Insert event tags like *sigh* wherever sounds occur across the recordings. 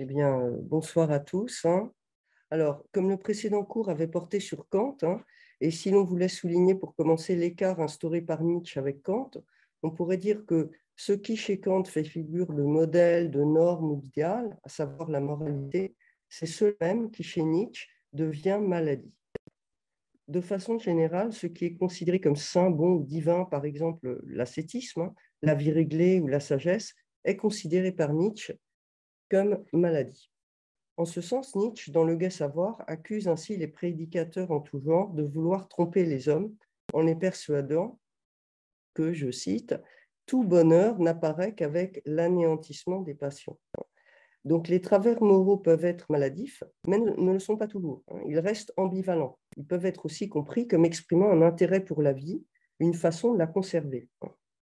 Eh bien, euh, bonsoir à tous. hein. Alors, comme le précédent cours avait porté sur Kant, hein, et si l'on voulait souligner pour commencer l'écart instauré par Nietzsche avec Kant, on pourrait dire que ce qui chez Kant fait figure de modèle, de norme ou d'idéal, à savoir la moralité, c'est ce même qui chez Nietzsche devient maladie. De façon générale, ce qui est considéré comme saint, bon ou divin, par exemple l'ascétisme, hein, la vie réglée ou la sagesse, est considéré par Nietzsche comme maladie. En ce sens, Nietzsche, dans Le Gai Savoir, accuse ainsi les prédicateurs en tout genre de vouloir tromper les hommes en les persuadant que, je cite, tout bonheur n'apparaît qu'avec l'anéantissement des passions. Donc les travers moraux peuvent être maladifs, mais ne le sont pas toujours. hein. Ils restent ambivalents. Ils peuvent être aussi compris comme exprimant un intérêt pour la vie, une façon de la conserver.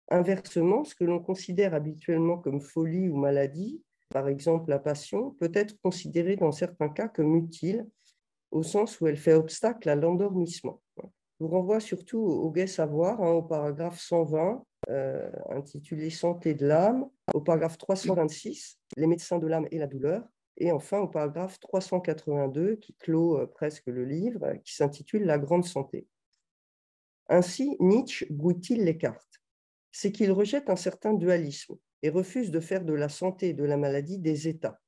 Inversement, ce que l'on considère habituellement comme folie ou maladie, par exemple la passion, peut être considéré dans certains cas comme utile, au sens où elle fait obstacle à l'endormissement. Je vous renvoie surtout au Gai Savoir, hein, au paragraphe 120, euh, intitulé Santé de l'âme, au paragraphe 326, Les médecins de l'âme et la douleur, et enfin au paragraphe 382, qui clôt euh, presque le livre, qui s'intitule La grande santé. Ainsi, Nietzsche brouille-t-il les cartes? C'est qu'il rejette un certain dualisme et refuse de faire de la santé et de la maladie des états,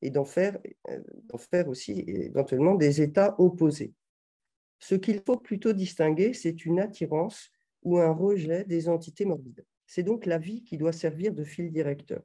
et d'en faire, euh, d'en faire aussi éventuellement des états opposés. Ce qu'il faut plutôt distinguer, c'est une attirance ou un rejet des entités morbides. C'est donc la vie qui doit servir de fil directeur.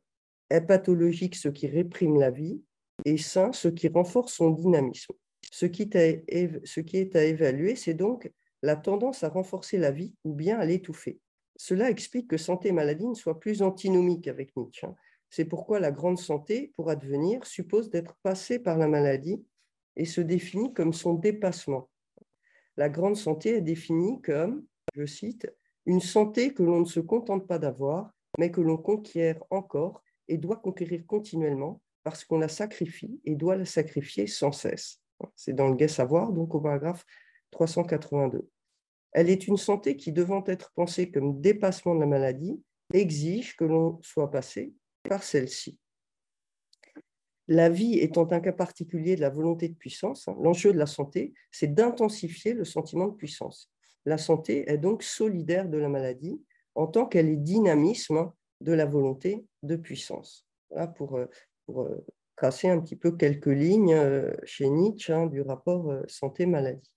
Est pathologique ce qui réprime la vie et sain ce qui renforce son dynamisme. Ce qui est à évaluer, c'est donc la tendance à renforcer la vie ou bien à l'étouffer. Cela explique que santé et maladie ne soient plus antinomiques avec Nietzsche. hein. C'est pourquoi la grande santé, pour advenir, suppose d'être passée par la maladie et se définit comme son dépassement. La grande santé est définie comme, je cite, une santé que l'on ne se contente pas d'avoir, mais que l'on conquiert encore et doit conquérir continuellement parce qu'on la sacrifie et doit la sacrifier sans cesse. C'est dans le Gai Savoir, donc au paragraphe 382. Elle est une santé qui, devant être pensée comme dépassement de la maladie, exige que l'on soit passé par celle-ci. La vie étant un cas particulier de la volonté de puissance, hein, l'enjeu de la santé, c'est d'intensifier le sentiment de puissance. La santé est donc solidaire de la maladie en tant qu'elle est dynamisme de la volonté de puissance. Pour, euh, euh, tracer un petit peu quelques lignes euh, chez Nietzsche hein, du rapport santé-maladie.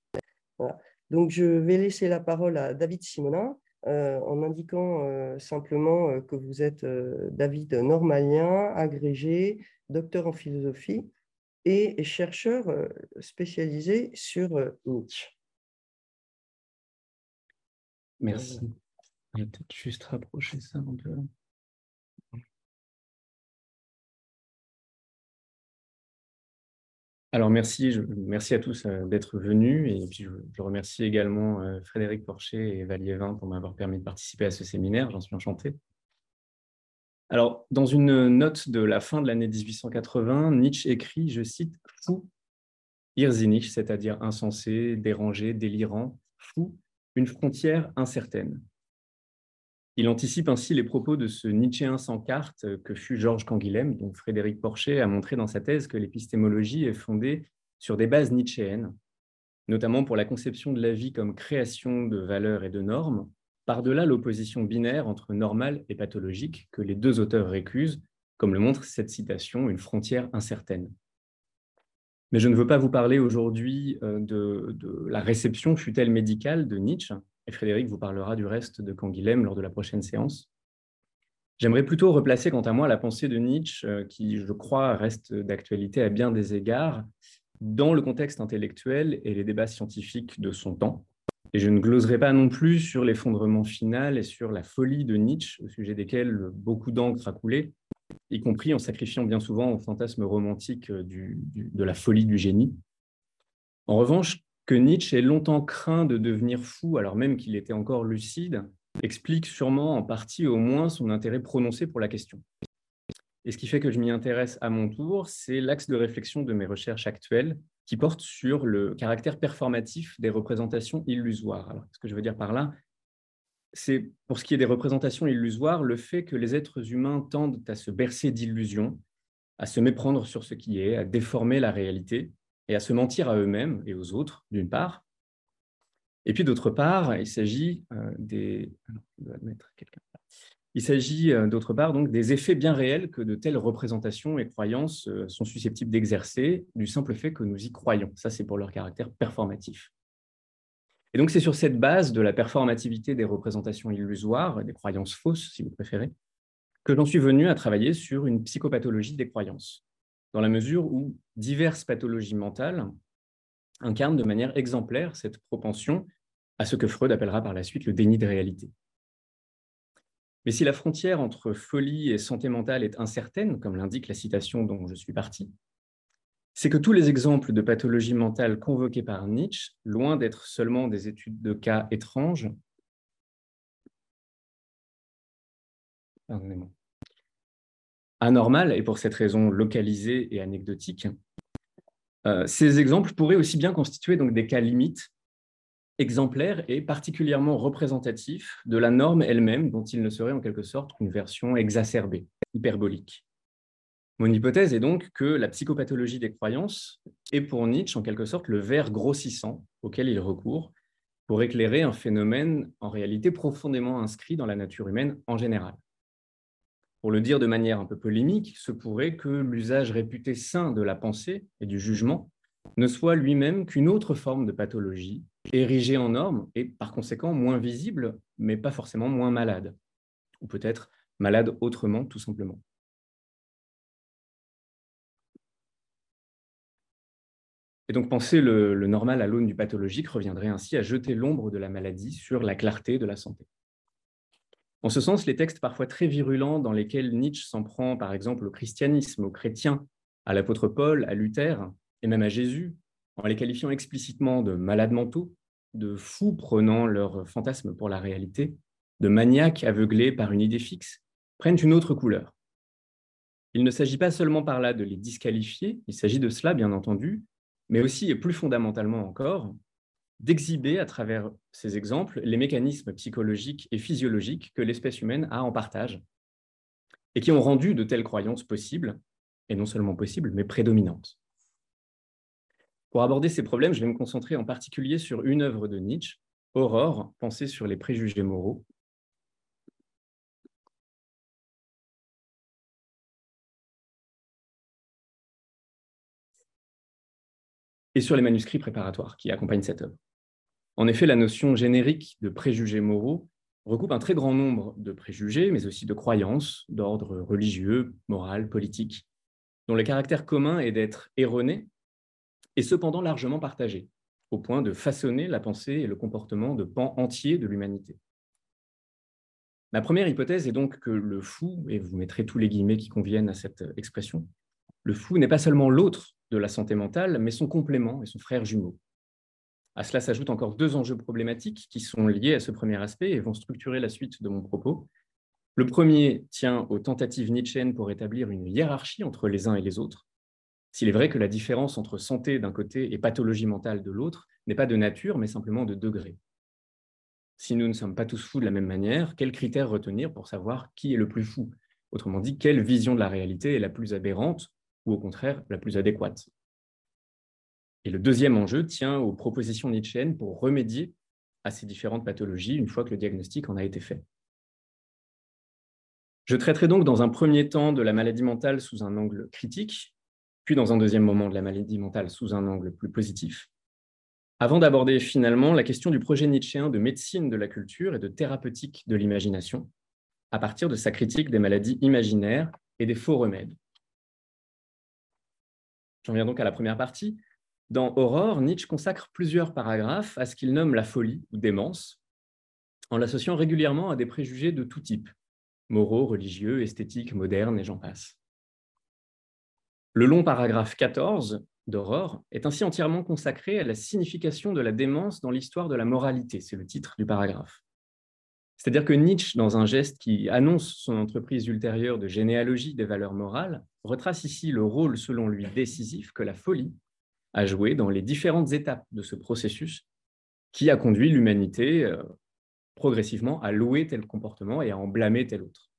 Donc, je vais laisser la parole à David Simonin euh, en indiquant euh, simplement euh, que vous êtes David Normalien, agrégé, docteur en philosophie et chercheur spécialisé sur Nietzsche. Merci. Je vais peut-être juste rapprocher ça un peu. Alors merci, merci à tous euh, d'être venus et puis je, remercie également euh, Frédéric Porcher et Valiévin pour m'avoir permis de participer à ce séminaire, j'en suis enchanté. Alors, dans une note de la fin de l'année 1880, Nietzsche écrit, je cite, fou, irrsinnig, c'est-à-dire insensé, dérangé, délirant, fou, une frontière incertaine. Il anticipe ainsi les propos de ce Nietzschéen sans carte que fut Georges Canguilhem, dont Frédéric Porcher a montré dans sa thèse que l'épistémologie est fondée sur des bases nietzschéennes, notamment pour la conception de la vie comme création de valeurs et de normes, par-delà l'opposition binaire entre normal et pathologique que les deux auteurs récusent, comme le montre cette citation, une frontière incertaine. Mais je ne veux pas vous parler aujourd'hui euh, de, de la réception fut-elle médicale de Nietzsche, Frédéric vous parlera du reste de Canguilhem lors de la prochaine séance. J'aimerais plutôt replacer quant à moi la pensée de Nietzsche, euh, qui, je crois, reste d'actualité à bien des égards, dans le contexte intellectuel et les débats scientifiques de son temps. Et je ne gloserai pas non plus sur l'effondrement final et sur la folie de Nietzsche, au sujet desquels beaucoup d'encre a coulé, y compris en sacrifiant bien souvent au fantasme romantique du, de la folie du génie. En revanche, que Nietzsche ait longtemps craint de devenir fou, alors même qu'il était encore lucide, explique sûrement en partie au moins son intérêt prononcé pour la question. Et ce qui fait que je m'y intéresse à mon tour, c'est l'axe de réflexion de mes recherches actuelles qui porte sur le caractère performatif des représentations illusoires. Alors, ce que je veux dire par là, c'est pour ce qui est des représentations illusoires, le fait que les êtres humains tendent à se bercer d'illusions, à se méprendre sur ce qui est, à déformer la réalité et à se mentir à eux-mêmes et aux autres, d'une part. Et puis d'autre part, il s'agit euh, des... Il s'agit euh, d'autre part donc des effets bien réels que de telles représentations et croyances euh, sont susceptibles d'exercer du simple fait que nous y croyons. Ça, c'est pour leur caractère performatif. Et donc, c'est sur cette base de la performativité des représentations illusoires, des croyances fausses, si vous préférez, que j'en suis venu à travailler sur une psychopathologie des croyances, dans la mesure où diverses pathologies mentales incarnent de manière exemplaire cette propension à ce que Freud appellera par la suite le déni de réalité. Mais si la frontière entre folie et santé mentale est incertaine, comme l'indique la citation dont je suis parti, c'est que tous les exemples de pathologie mentale convoqués par Nietzsche, loin d'être seulement des études de cas étranges, anormales et pour cette raison localisées et anecdotiques, euh, ces exemples pourraient aussi bien constituer donc des cas limites, exemplaires et particulièrement représentatifs de la norme elle-même, dont il ne serait en quelque sorte qu'une version exacerbée, hyperbolique. Mon hypothèse est donc que la psychopathologie des croyances est pour Nietzsche en quelque sorte le verre grossissant auquel il recourt pour éclairer un phénomène en réalité profondément inscrit dans la nature humaine en général. Pour le dire de manière un peu polémique, ce pourrait que l'usage réputé sain de la pensée et du jugement ne soit lui-même qu'une autre forme de pathologie, érigée en norme et par conséquent moins visible, mais pas forcément moins malade, ou peut-être malade autrement tout simplement. Et donc penser le, normal à l'aune du pathologique reviendrait ainsi à jeter l'ombre de la maladie sur la clarté de la santé. En ce sens, les textes parfois très virulents dans lesquels Nietzsche s'en prend par exemple au christianisme, aux chrétiens, à l'apôtre Paul, à Luther et même à Jésus, en les qualifiant explicitement de malades mentaux, de fous prenant leur fantasme pour la réalité, de maniaques aveuglés par une idée fixe, prennent une autre couleur. Il ne s'agit pas seulement par là de les disqualifier, il s'agit de cela, bien entendu, mais aussi et plus fondamentalement encore, d'exhiber à travers ces exemples les mécanismes psychologiques et physiologiques que l'espèce humaine a en partage et qui ont rendu de telles croyances possibles, et non seulement possibles, mais prédominantes. Pour aborder ces problèmes, je vais me concentrer en particulier sur une œuvre de Nietzsche, Aurore, pensée sur les préjugés moraux, et sur les manuscrits préparatoires qui accompagnent cette œuvre. En effet, la notion générique de préjugés moraux recoupe un très grand nombre de préjugés, mais aussi de croyances d'ordre religieux, moral, politique, dont le caractère commun est d'être erroné et cependant largement partagé, au point de façonner la pensée et le comportement de pans entiers de l'humanité. Ma première hypothèse est donc que le fou, et vous mettrez tous les guillemets qui conviennent à cette expression, le fou n'est pas seulement l'autre de la santé mentale, mais son complément et son frère jumeau. À cela s'ajoutent encore deux enjeux problématiques qui sont liés à ce premier aspect et vont structurer la suite de mon propos. Le premier tient aux tentatives nietzschéennes pour établir une hiérarchie entre les uns et les autres. S'il est vrai que la différence entre santé d'un côté et pathologie mentale de l'autre n'est pas de nature, mais simplement de degré. Si nous ne sommes pas tous fous de la même manière, quels critères retenir pour savoir qui est le plus fou? Autrement dit, quelle vision de la réalité est la plus aberrante ou au contraire la plus adéquate? Et le deuxième enjeu tient aux propositions nietzschéennes pour remédier à ces différentes pathologies une fois que le diagnostic en a été fait. Je traiterai donc dans un premier temps de la maladie mentale sous un angle critique, puis dans un deuxième moment de la maladie mentale sous un angle plus positif, avant d'aborder finalement la question du projet nietzschéen de médecine de la culture et de thérapeutique de l'imagination, à partir de sa critique des maladies imaginaires et des faux remèdes. J'en viens donc à la première partie. Dans Aurore, Nietzsche consacre plusieurs paragraphes à ce qu'il nomme la folie ou démence, en l'associant régulièrement à des préjugés de tout type, moraux, religieux, esthétiques, modernes, et j'en passe. Le long paragraphe 14 d'Aurore est ainsi entièrement consacré à la signification de la démence dans l'histoire de la moralité, c'est le titre du paragraphe. C'est-à-dire que Nietzsche, dans un geste qui annonce son entreprise ultérieure de généalogie des valeurs morales, retrace ici le rôle, selon lui, décisif que la folie a joué dans les différentes étapes de ce processus qui a conduit l'humanité euh, progressivement à louer tel comportement et à en blâmer tel autre.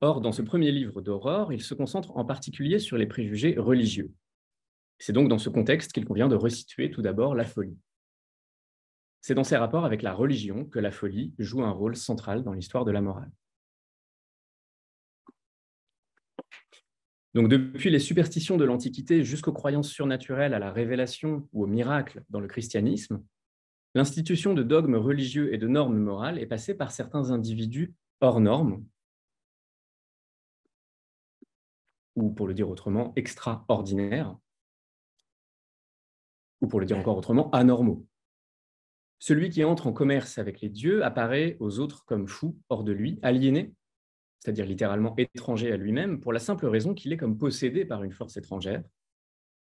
Or, dans ce premier livre d'Aurore, il se concentre en particulier sur les préjugés religieux. C'est donc dans ce contexte qu'il convient de resituer tout d'abord la folie. C'est dans ses rapports avec la religion que la folie joue un rôle central dans l'histoire de la morale. Donc depuis les superstitions de l'Antiquité jusqu'aux croyances surnaturelles, à la révélation ou au miracle dans le christianisme, l'institution de dogmes religieux et de normes morales est passée par certains individus hors normes, ou pour le dire autrement, extraordinaires, ou pour le dire encore autrement, anormaux. Celui qui entre en commerce avec les dieux apparaît aux autres comme fou, hors de lui, aliéné, c'est-à-dire littéralement étranger à lui-même, pour la simple raison qu'il est comme possédé par une force étrangère.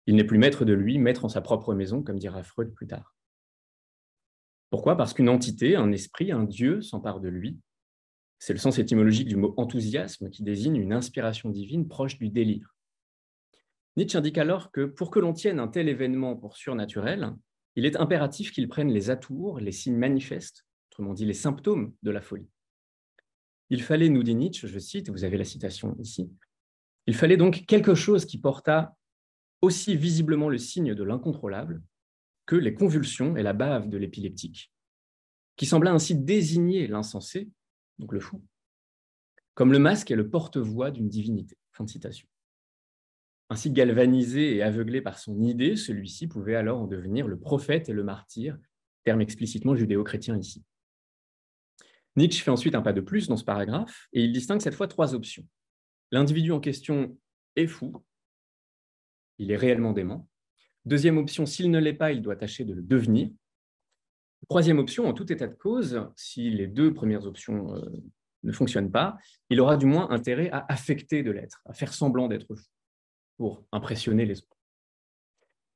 Il n'est plus maître de lui, maître en sa propre maison, comme dira Freud plus tard. Pourquoi? Parce qu'une entité, un esprit, un dieu s'empare de lui. C'est le sens étymologique du mot enthousiasme qui désigne une inspiration divine proche du délire. Nietzsche indique alors que pour que l'on tienne un tel événement pour surnaturel, il est impératif qu'il prenne les atours, les signes manifestes, autrement dit les symptômes de la folie. Il fallait, nous dit Nietzsche, je cite, vous avez la citation ici, il fallait donc quelque chose qui portât aussi visiblement le signe de l'incontrôlable que les convulsions et la bave de l'épileptique, qui sembla ainsi désigner l'insensé, donc le fou, comme le masque et le porte-voix d'une divinité. Fin citation. Ainsi galvanisé et aveuglé par son idée, celui-ci pouvait alors en devenir le prophète et le martyr, terme explicitement judéo-chrétien ici. Nietzsche fait ensuite un pas de plus dans ce paragraphe et il distingue cette fois trois options. L'individu en question est fou, il est réellement dément. Deuxième option, s'il ne l'est pas, il doit tâcher de le devenir. Troisième option, en tout état de cause, si les deux premières options euh, ne fonctionnent pas, il aura du moins intérêt à affecter de l'être, à faire semblant d'être fou pour impressionner les autres.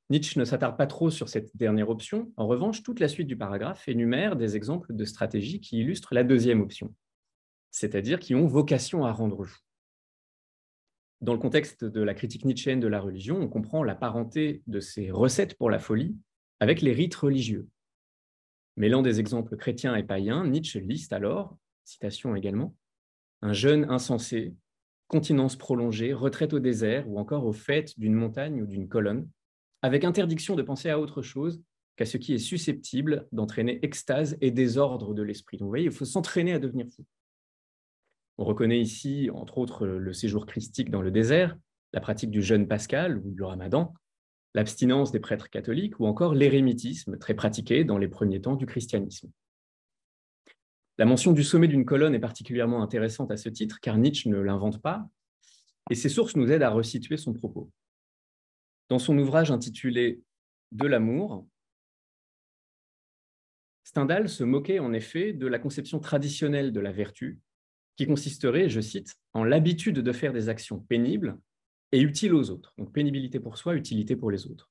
Nietzsche ne s'attarde pas trop sur cette dernière option. En revanche, toute la suite du paragraphe énumère des exemples de stratégies qui illustrent la deuxième option, c'est-à-dire qui ont vocation à rendre fou. Dans le contexte de la critique nietzschéenne de la religion, on comprend la parenté de ces recettes pour la folie avec les rites religieux. Mêlant des exemples chrétiens et païens, Nietzsche liste alors, citation également, un jeune insensé continence prolongée, retraite au désert ou encore au fait d'une montagne ou d'une colonne, avec interdiction de penser à autre chose qu'à ce qui est susceptible d'entraîner extase et désordre de l'esprit. Donc vous voyez, il faut s'entraîner à devenir fou. On reconnaît ici, entre autres, le séjour christique dans le désert, la pratique du jeûne pascal ou du ramadan, l'abstinence des prêtres catholiques ou encore l'érémitisme, très pratiqué dans les premiers temps du christianisme. La mention du sommet d'une colonne est particulièrement intéressante à ce titre, car Nietzsche ne l'invente pas, et ces sources nous aident à resituer son propos. Dans son ouvrage intitulé De l'amour, Stendhal se moquait en effet de la conception traditionnelle de la vertu, qui consisterait, je cite, en l'habitude de faire des actions pénibles et utiles aux autres. Donc pénibilité pour soi, utilité pour les autres.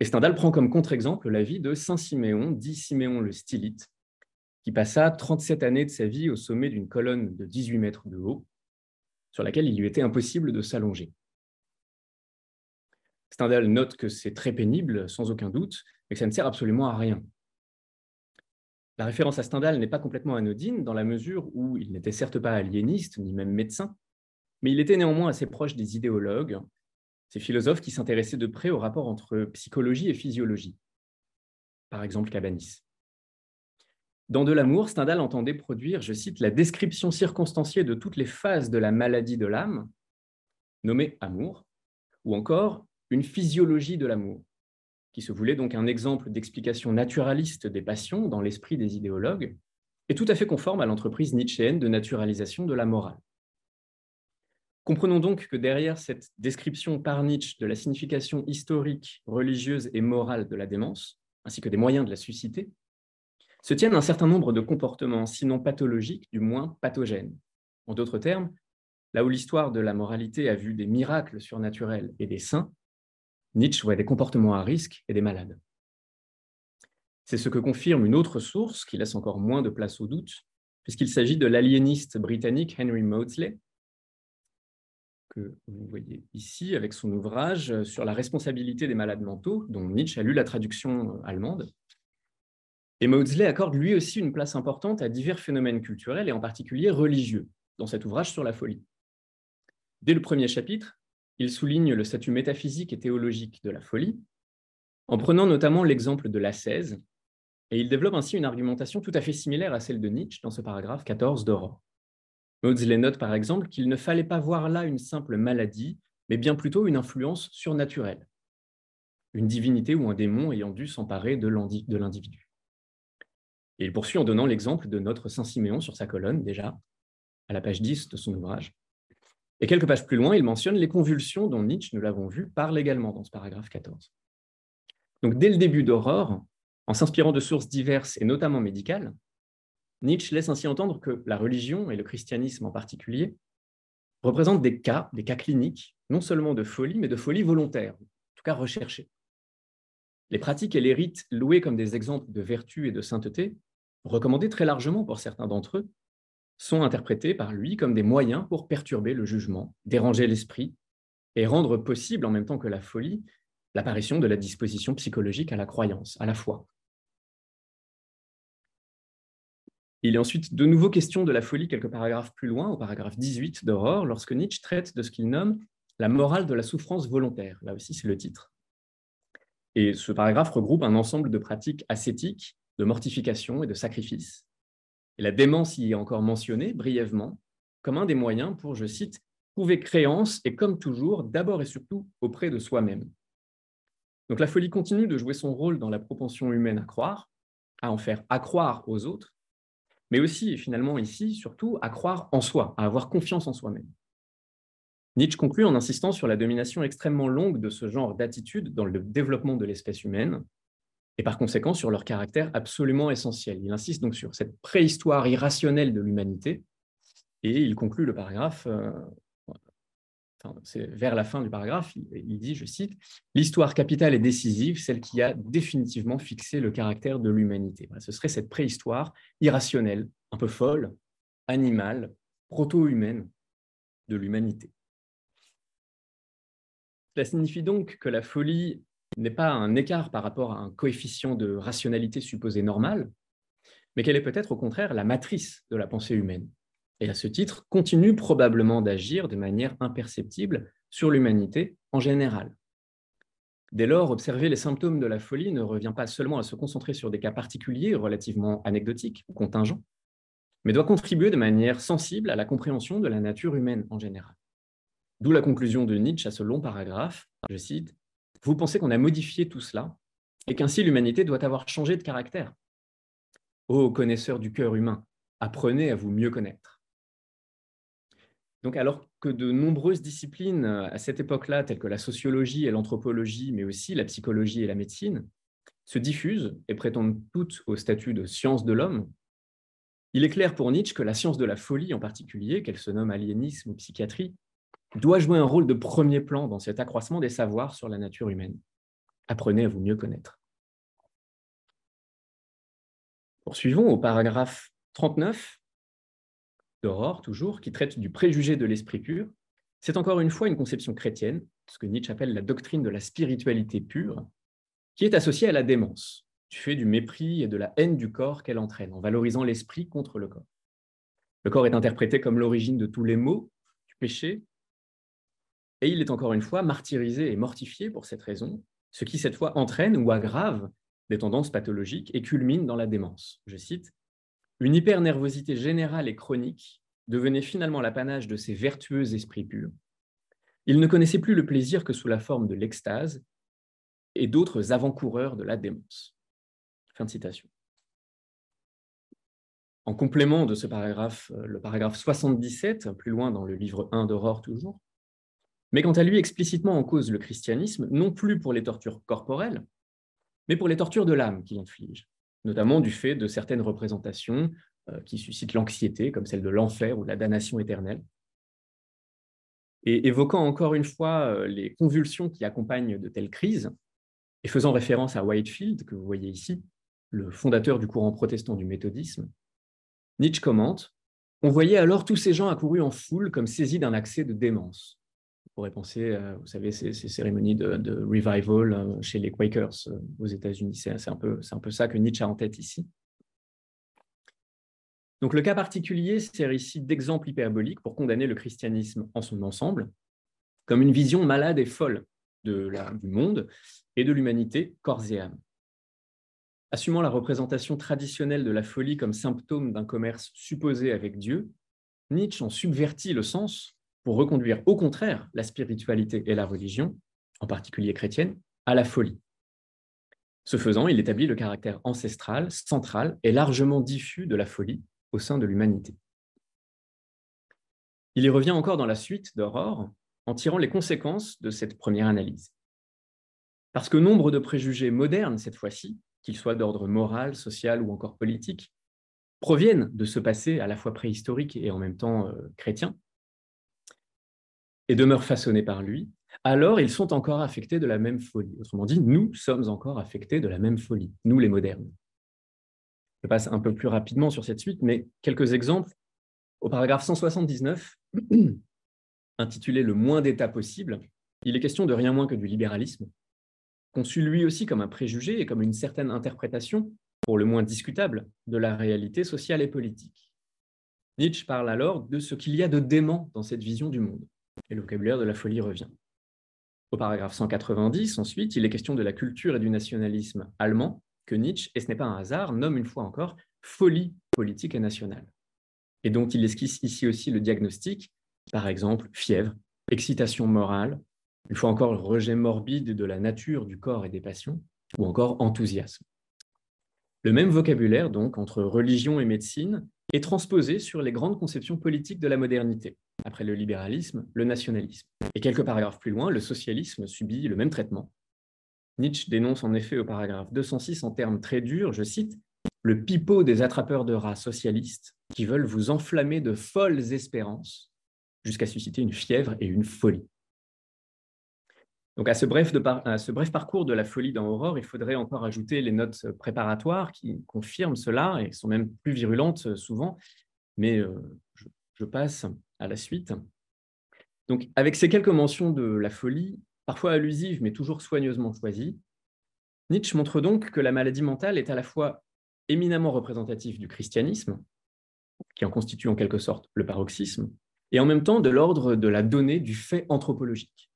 Et Stendhal prend comme contre-exemple la vie de Saint Siméon, dit Siméon le stylite, qui passa 37 années de sa vie au sommet d'une colonne de 18 mètres de haut, sur laquelle il lui était impossible de s'allonger. Stendhal note que c'est très pénible, sans aucun doute, mais que ça ne sert absolument à rien. La référence à Stendhal n'est pas complètement anodine, dans la mesure où il n'était certes pas aliéniste, ni même médecin, mais il était néanmoins assez proche des idéologues, ces philosophes qui s'intéressaient de près au rapport entre psychologie et physiologie, par exemple Cabanis. Dans De l'amour, Stendhal entendait produire, je cite, la description circonstanciée de toutes les phases de la maladie de l'âme, nommée amour, ou encore une physiologie de l'amour, qui se voulait donc un exemple d'explication naturaliste des passions dans l'esprit des idéologues, et tout à fait conforme à l'entreprise nietzschéenne de naturalisation de la morale. Comprenons donc que derrière cette description par Nietzsche de la signification historique, religieuse et morale de la démence, ainsi que des moyens de la susciter, se tiennent un certain nombre de comportements, sinon pathologiques, du moins pathogènes. En d'autres termes, là où l'histoire de la moralité a vu des miracles surnaturels et des saints, Nietzsche voit des comportements à risque et des malades. C'est ce que confirme une autre source qui laisse encore moins de place au doute, puisqu'il s'agit de l'aliéniste britannique Henry Maudsley, que vous voyez ici avec son ouvrage sur la responsabilité des malades mentaux, dont Nietzsche a lu la traduction allemande, et Maudsley accorde lui aussi une place importante à divers phénomènes culturels et en particulier religieux, dans cet ouvrage sur la folie. Dès le premier chapitre, il souligne le statut métaphysique et théologique de la folie, en prenant notamment l'exemple de l'ascèse, et il développe ainsi une argumentation tout à fait similaire à celle de Nietzsche dans ce paragraphe 14 d'Aurore. Maudsley note par exemple qu'il ne fallait pas voir là une simple maladie, mais bien plutôt une influence surnaturelle, une divinité ou un démon ayant dû s'emparer de l'individu. Et il poursuit en donnant l'exemple de notre Saint-Siméon sur sa colonne, déjà, à la page 10 de son ouvrage. Et quelques pages plus loin, il mentionne les convulsions dont Nietzsche, nous l'avons vu, parle également dans ce paragraphe 14. Donc, dès le début d'Aurore, en s'inspirant de sources diverses et notamment médicales, Nietzsche laisse ainsi entendre que la religion, et le christianisme en particulier, représentent des cas, des cas cliniques, non seulement de folie, mais de folie volontaire, en tout cas recherchée. Les pratiques et les rites loués comme des exemples de vertu et de sainteté, recommandés très largement pour certains d'entre eux, sont interprétés par lui comme des moyens pour perturber le jugement, déranger l'esprit et rendre possible, en même temps que la folie, l'apparition de la disposition psychologique à la croyance, à la foi. Il est ensuite de nouveau question de la folie quelques paragraphes plus loin, au paragraphe 18 d'Aurore, lorsque Nietzsche traite de ce qu'il nomme la morale de la souffrance volontaire. Là aussi, c'est le titre. Et ce paragraphe regroupe un ensemble de pratiques ascétiques, de mortification et de sacrifice. Et la démence y est encore mentionnée brièvement comme un des moyens pour, je cite, trouver créance et comme toujours, d'abord et surtout auprès de soi-même. Donc la folie continue de jouer son rôle dans la propension humaine à croire, à en faire accroire aux autres, mais aussi, et finalement ici, surtout, à croire en soi, à avoir confiance en soi-même. Nietzsche conclut en insistant sur la domination extrêmement longue de ce genre d'attitude dans le développement de l'espèce humaine, et par conséquent sur leur caractère absolument essentiel. Il insiste donc sur cette préhistoire irrationnelle de l'humanité, et il conclut le paragraphe, euh, c'est vers la fin du paragraphe, il, dit, je cite, L'histoire capitale et décisive, celle qui a définitivement fixé le caractère de l'humanité. ce serait cette préhistoire irrationnelle, un peu folle, animale, proto-humaine de l'humanité. Cela signifie donc que la folie n'est pas un écart par rapport à un coefficient de rationalité supposé normal, mais qu'elle est peut-être au contraire la matrice de la pensée humaine, et à ce titre continue probablement d'agir de manière imperceptible sur l'humanité en général. Dès lors, observer les symptômes de la folie ne revient pas seulement à se concentrer sur des cas particuliers relativement anecdotiques ou contingents, mais doit contribuer de manière sensible à la compréhension de la nature humaine en général. D'où la conclusion de Nietzsche à ce long paragraphe, je cite, Vous pensez qu'on a modifié tout cela et qu'ainsi l'humanité doit avoir changé de caractère? Ô connaisseurs du cœur humain, apprenez à vous mieux connaître. Donc, alors que de nombreuses disciplines à cette époque-là, telles que la sociologie et l'anthropologie, mais aussi la psychologie et la médecine, se diffusent et prétendent toutes au statut de science de l'homme, il est clair pour Nietzsche que la science de la folie en particulier, qu'elle se nomme aliénisme ou psychiatrie, doit jouer un rôle de premier plan dans cet accroissement des savoirs sur la nature humaine. Apprenez à vous mieux connaître. Poursuivons au paragraphe 39 d'Aurore, toujours, qui traite du préjugé de l'esprit pur. C'est encore une fois une conception chrétienne, ce que Nietzsche appelle la doctrine de la spiritualité pure, qui est associée à la démence, du fait du mépris et de la haine du corps qu'elle entraîne, en valorisant l'esprit contre le corps. Le corps est interprété comme l'origine de tous les maux, du péché, et il est encore une fois martyrisé et mortifié pour cette raison, ce qui cette fois entraîne ou aggrave des tendances pathologiques et culmine dans la démence. Je cite, Une hypernervosité générale et chronique devenait finalement l'apanage de ces vertueux esprits purs. Ils ne connaissaient plus le plaisir que sous la forme de l'extase et d'autres avant-coureurs de la démence. Fin de citation. En complément de ce paragraphe, euh, le paragraphe 77, plus loin dans le livre 1 d'Aurore toujours, mais quant à lui explicitement en cause le christianisme, non plus pour les tortures corporelles, mais pour les tortures de l'âme qu'il inflige, notamment du fait de certaines représentations euh, qui suscitent l'anxiété, comme celle de l'enfer ou de la damnation éternelle. Et évoquant encore une fois euh, les convulsions qui accompagnent de telles crises, et faisant référence à Whitefield, que vous voyez ici, le fondateur du courant protestant du méthodisme, Nietzsche commente On voyait alors tous ces gens accourus en foule comme saisis d'un accès de démence pourrait penser, vous savez, ces, cérémonies de, revival euh, chez les Quakers euh, aux États-Unis. C'est un, peu, ça que Nietzsche a en tête ici. Donc le cas particulier sert ici d'exemple hyperbolique pour condamner le christianisme en son ensemble comme une vision malade et folle du monde et de l'humanité corps et âme. Assumant la représentation traditionnelle de la folie comme symptôme d'un commerce supposé avec Dieu, Nietzsche en subvertit le sens pour reconduire au contraire la spiritualité et la religion, en particulier chrétienne, à la folie. Ce faisant, il établit le caractère ancestral, central et largement diffus de la folie au sein de l'humanité. Il y revient encore dans la suite d'Aurore en tirant les conséquences de cette première analyse. Parce que nombre de préjugés modernes, cette fois-ci, qu'ils soient d'ordre moral, social ou encore politique, proviennent de ce passé à la fois préhistorique et en même temps euh, chrétien, et demeurent façonnés par lui, alors ils sont encore affectés de la même folie. Autrement dit, nous sommes encore affectés de la même folie, nous les modernes. Je passe un peu plus rapidement sur cette suite, mais quelques exemples. Au paragraphe 179, *clears throat* intitulé Le moins d'État possible, il est question de rien moins que du libéralisme, conçu lui aussi comme un préjugé et comme une certaine interprétation, pour le moins discutable, de la réalité sociale et politique. Nietzsche parle alors de ce qu'il y a de dément dans cette vision du monde, et le vocabulaire de la folie revient. Au paragraphe 190, ensuite, il est question de la culture et du nationalisme allemand, que Nietzsche, et ce n'est pas un hasard, nomme une fois encore folie politique et nationale, et dont il esquisse ici aussi le diagnostic par exemple, fièvre, excitation morale, une fois encore rejet morbide de la nature du corps et des passions, ou encore enthousiasme. Le même vocabulaire, donc, entre religion et médecine, est transposé sur les grandes conceptions politiques de la modernité. Après le libéralisme, le nationalisme. Et quelques paragraphes plus loin, le socialisme subit le même traitement. Nietzsche dénonce en effet au paragraphe 206 en termes très durs, je cite, le pipeau des attrapeurs de rats socialistes qui veulent vous enflammer de folles espérances jusqu'à susciter une fièvre et une folie. Donc à ce, bref ce bref parcours de la folie dans Aurore, il faudrait encore ajouter les notes préparatoires qui confirment cela et sont même plus virulentes souvent, mais euh, je, passe à la suite. Donc avec ces quelques mentions de la folie, parfois allusives mais toujours soigneusement choisies, Nietzsche montre donc que la maladie mentale est à la fois éminemment représentative du christianisme, qui en constitue en quelque sorte le paroxysme, et en même temps de l'ordre de la donnée du fait anthropologique.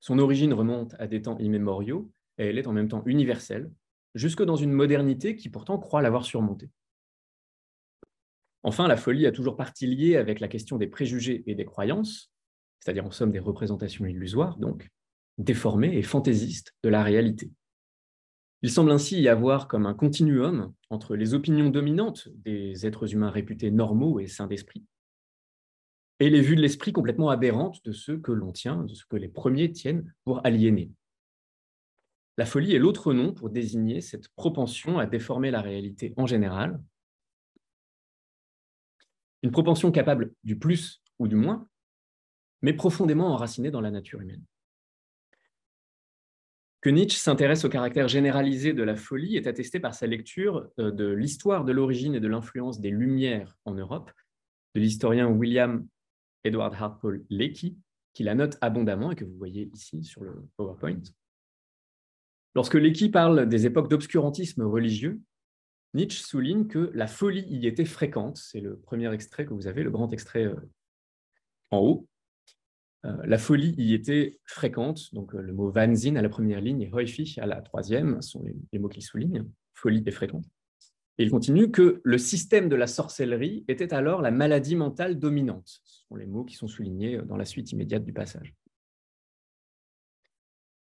Son origine remonte à des temps immémoriaux et elle est en même temps universelle, jusque dans une modernité qui pourtant croit l'avoir surmontée. Enfin, la folie a toujours partie liée avec la question des préjugés et des croyances, c'est-à-dire en somme des représentations illusoires, donc, déformées et fantaisistes de la réalité. Il semble ainsi y avoir comme un continuum entre les opinions dominantes des êtres humains réputés normaux et sains d'esprit, et les vues de l'esprit complètement aberrantes de ceux que l'on tient, de ce que les premiers tiennent pour aliéner. La folie est l'autre nom pour désigner cette propension à déformer la réalité en général, une propension capable du plus ou du moins, mais profondément enracinée dans la nature humaine. Que Nietzsche s'intéresse au caractère généralisé de la folie est attesté par sa lecture euh, de l'histoire de l'origine et de l'influence des Lumières en Europe, de l'historien William Edward Hartpole Leakey, qui la note abondamment et que vous voyez ici sur le PowerPoint. Lorsque Leakey parle des époques d'obscurantisme religieux, Nietzsche souligne que la folie y était fréquente. C'est le premier extrait que vous avez, le grand extrait euh, en haut. Euh, la folie y était fréquente, donc euh, le mot Wahnsinn à la première ligne et häufig à la troisième sont les, les mots qu'il souligne. Folie est fréquente. Et il continue que le système de la sorcellerie était alors la maladie mentale dominante. Ce sont les mots qui sont soulignés dans la suite immédiate du passage.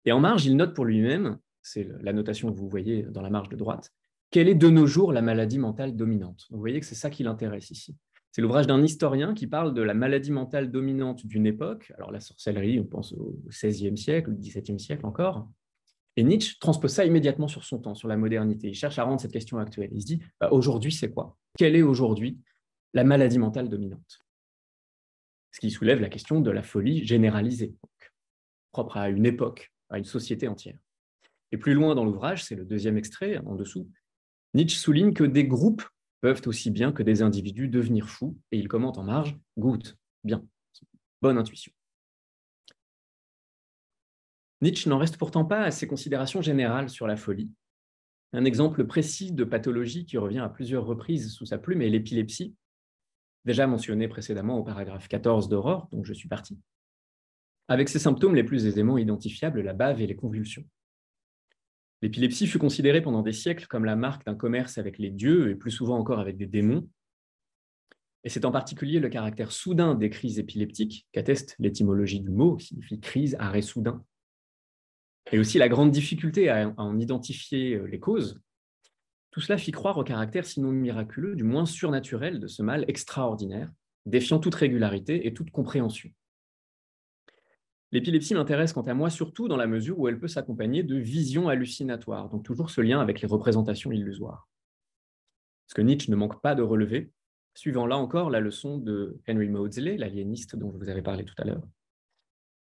Et en marge, il note pour lui-même, c'est la notation que vous voyez dans la marge de droite, quelle est de nos jours la maladie mentale dominante? Vous voyez que c'est ça qui l'intéresse ici. C'est l'ouvrage d'un historien qui parle de la maladie mentale dominante d'une époque. Alors la sorcellerie, on pense au XVIe siècle, au XVIIe siècle encore, et Nietzsche transpose ça immédiatement sur son temps, sur la modernité. Il cherche à rendre cette question actuelle. Il se dit, bah, aujourd'hui, c'est quoi? Quelle est aujourd'hui la maladie mentale dominante? Ce qui soulève la question de la folie généralisée, propre à une époque, à une société entière. Et plus loin dans l'ouvrage, c'est le deuxième extrait en dessous, Nietzsche souligne que des groupes peuvent aussi bien que des individus devenir fous, et il commente en marge, good, bien, bonne intuition. Nietzsche n'en reste pourtant pas à ses considérations générales sur la folie, Un exemple précis de pathologie qui revient à plusieurs reprises sous sa plume est l'épilepsie, déjà mentionné précédemment au paragraphe 14 d'Aurore, dont je suis parti. Avec ses symptômes les plus aisément identifiables, la bave et les convulsions. L'épilepsie fut considérée pendant des siècles comme la marque d'un commerce avec les dieux et plus souvent encore avec des démons. Et c'est en particulier le caractère soudain des crises épileptiques qu'atteste l'étymologie du mot, qui signifie crise, arrêt soudain. Et aussi la grande difficulté à en identifier euh, les causes, tout cela fit croire au caractère sinon miraculeux, du moins surnaturel de ce mal extraordinaire, défiant toute régularité et toute compréhension. L'épilepsie m'intéresse quant à moi surtout dans la mesure où elle peut s'accompagner de visions hallucinatoires, donc toujours ce lien avec les représentations illusoires. Ce que Nietzsche ne manque pas de relever, suivant là encore la leçon de Henry Maudsley, l'aliéniste dont je vous avais parlé tout à l'heure,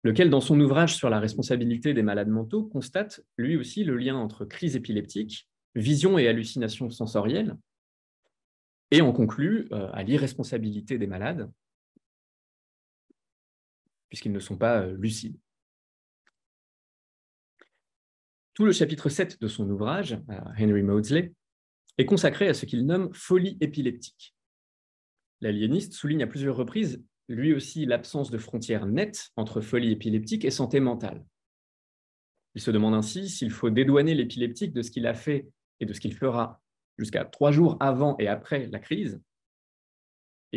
lequel, dans son ouvrage sur la responsabilité des malades mentaux, constate lui aussi le lien entre crise épileptique vision et hallucination sensorielle, et on conclut euh, à l'irresponsabilité des malades, puisqu'ils ne sont pas euh, lucides. Tout le chapitre 7 de son ouvrage, Henry Maudsley, est consacré à ce qu'il nomme folie épileptique. L'aliéniste souligne à plusieurs reprises, lui aussi, l'absence de frontières nettes entre folie épileptique et santé mentale. Il se demande ainsi s'il faut dédouaner l'épileptique de ce qu'il a fait et de ce qu'il fera jusqu'à trois jours avant et après la crise.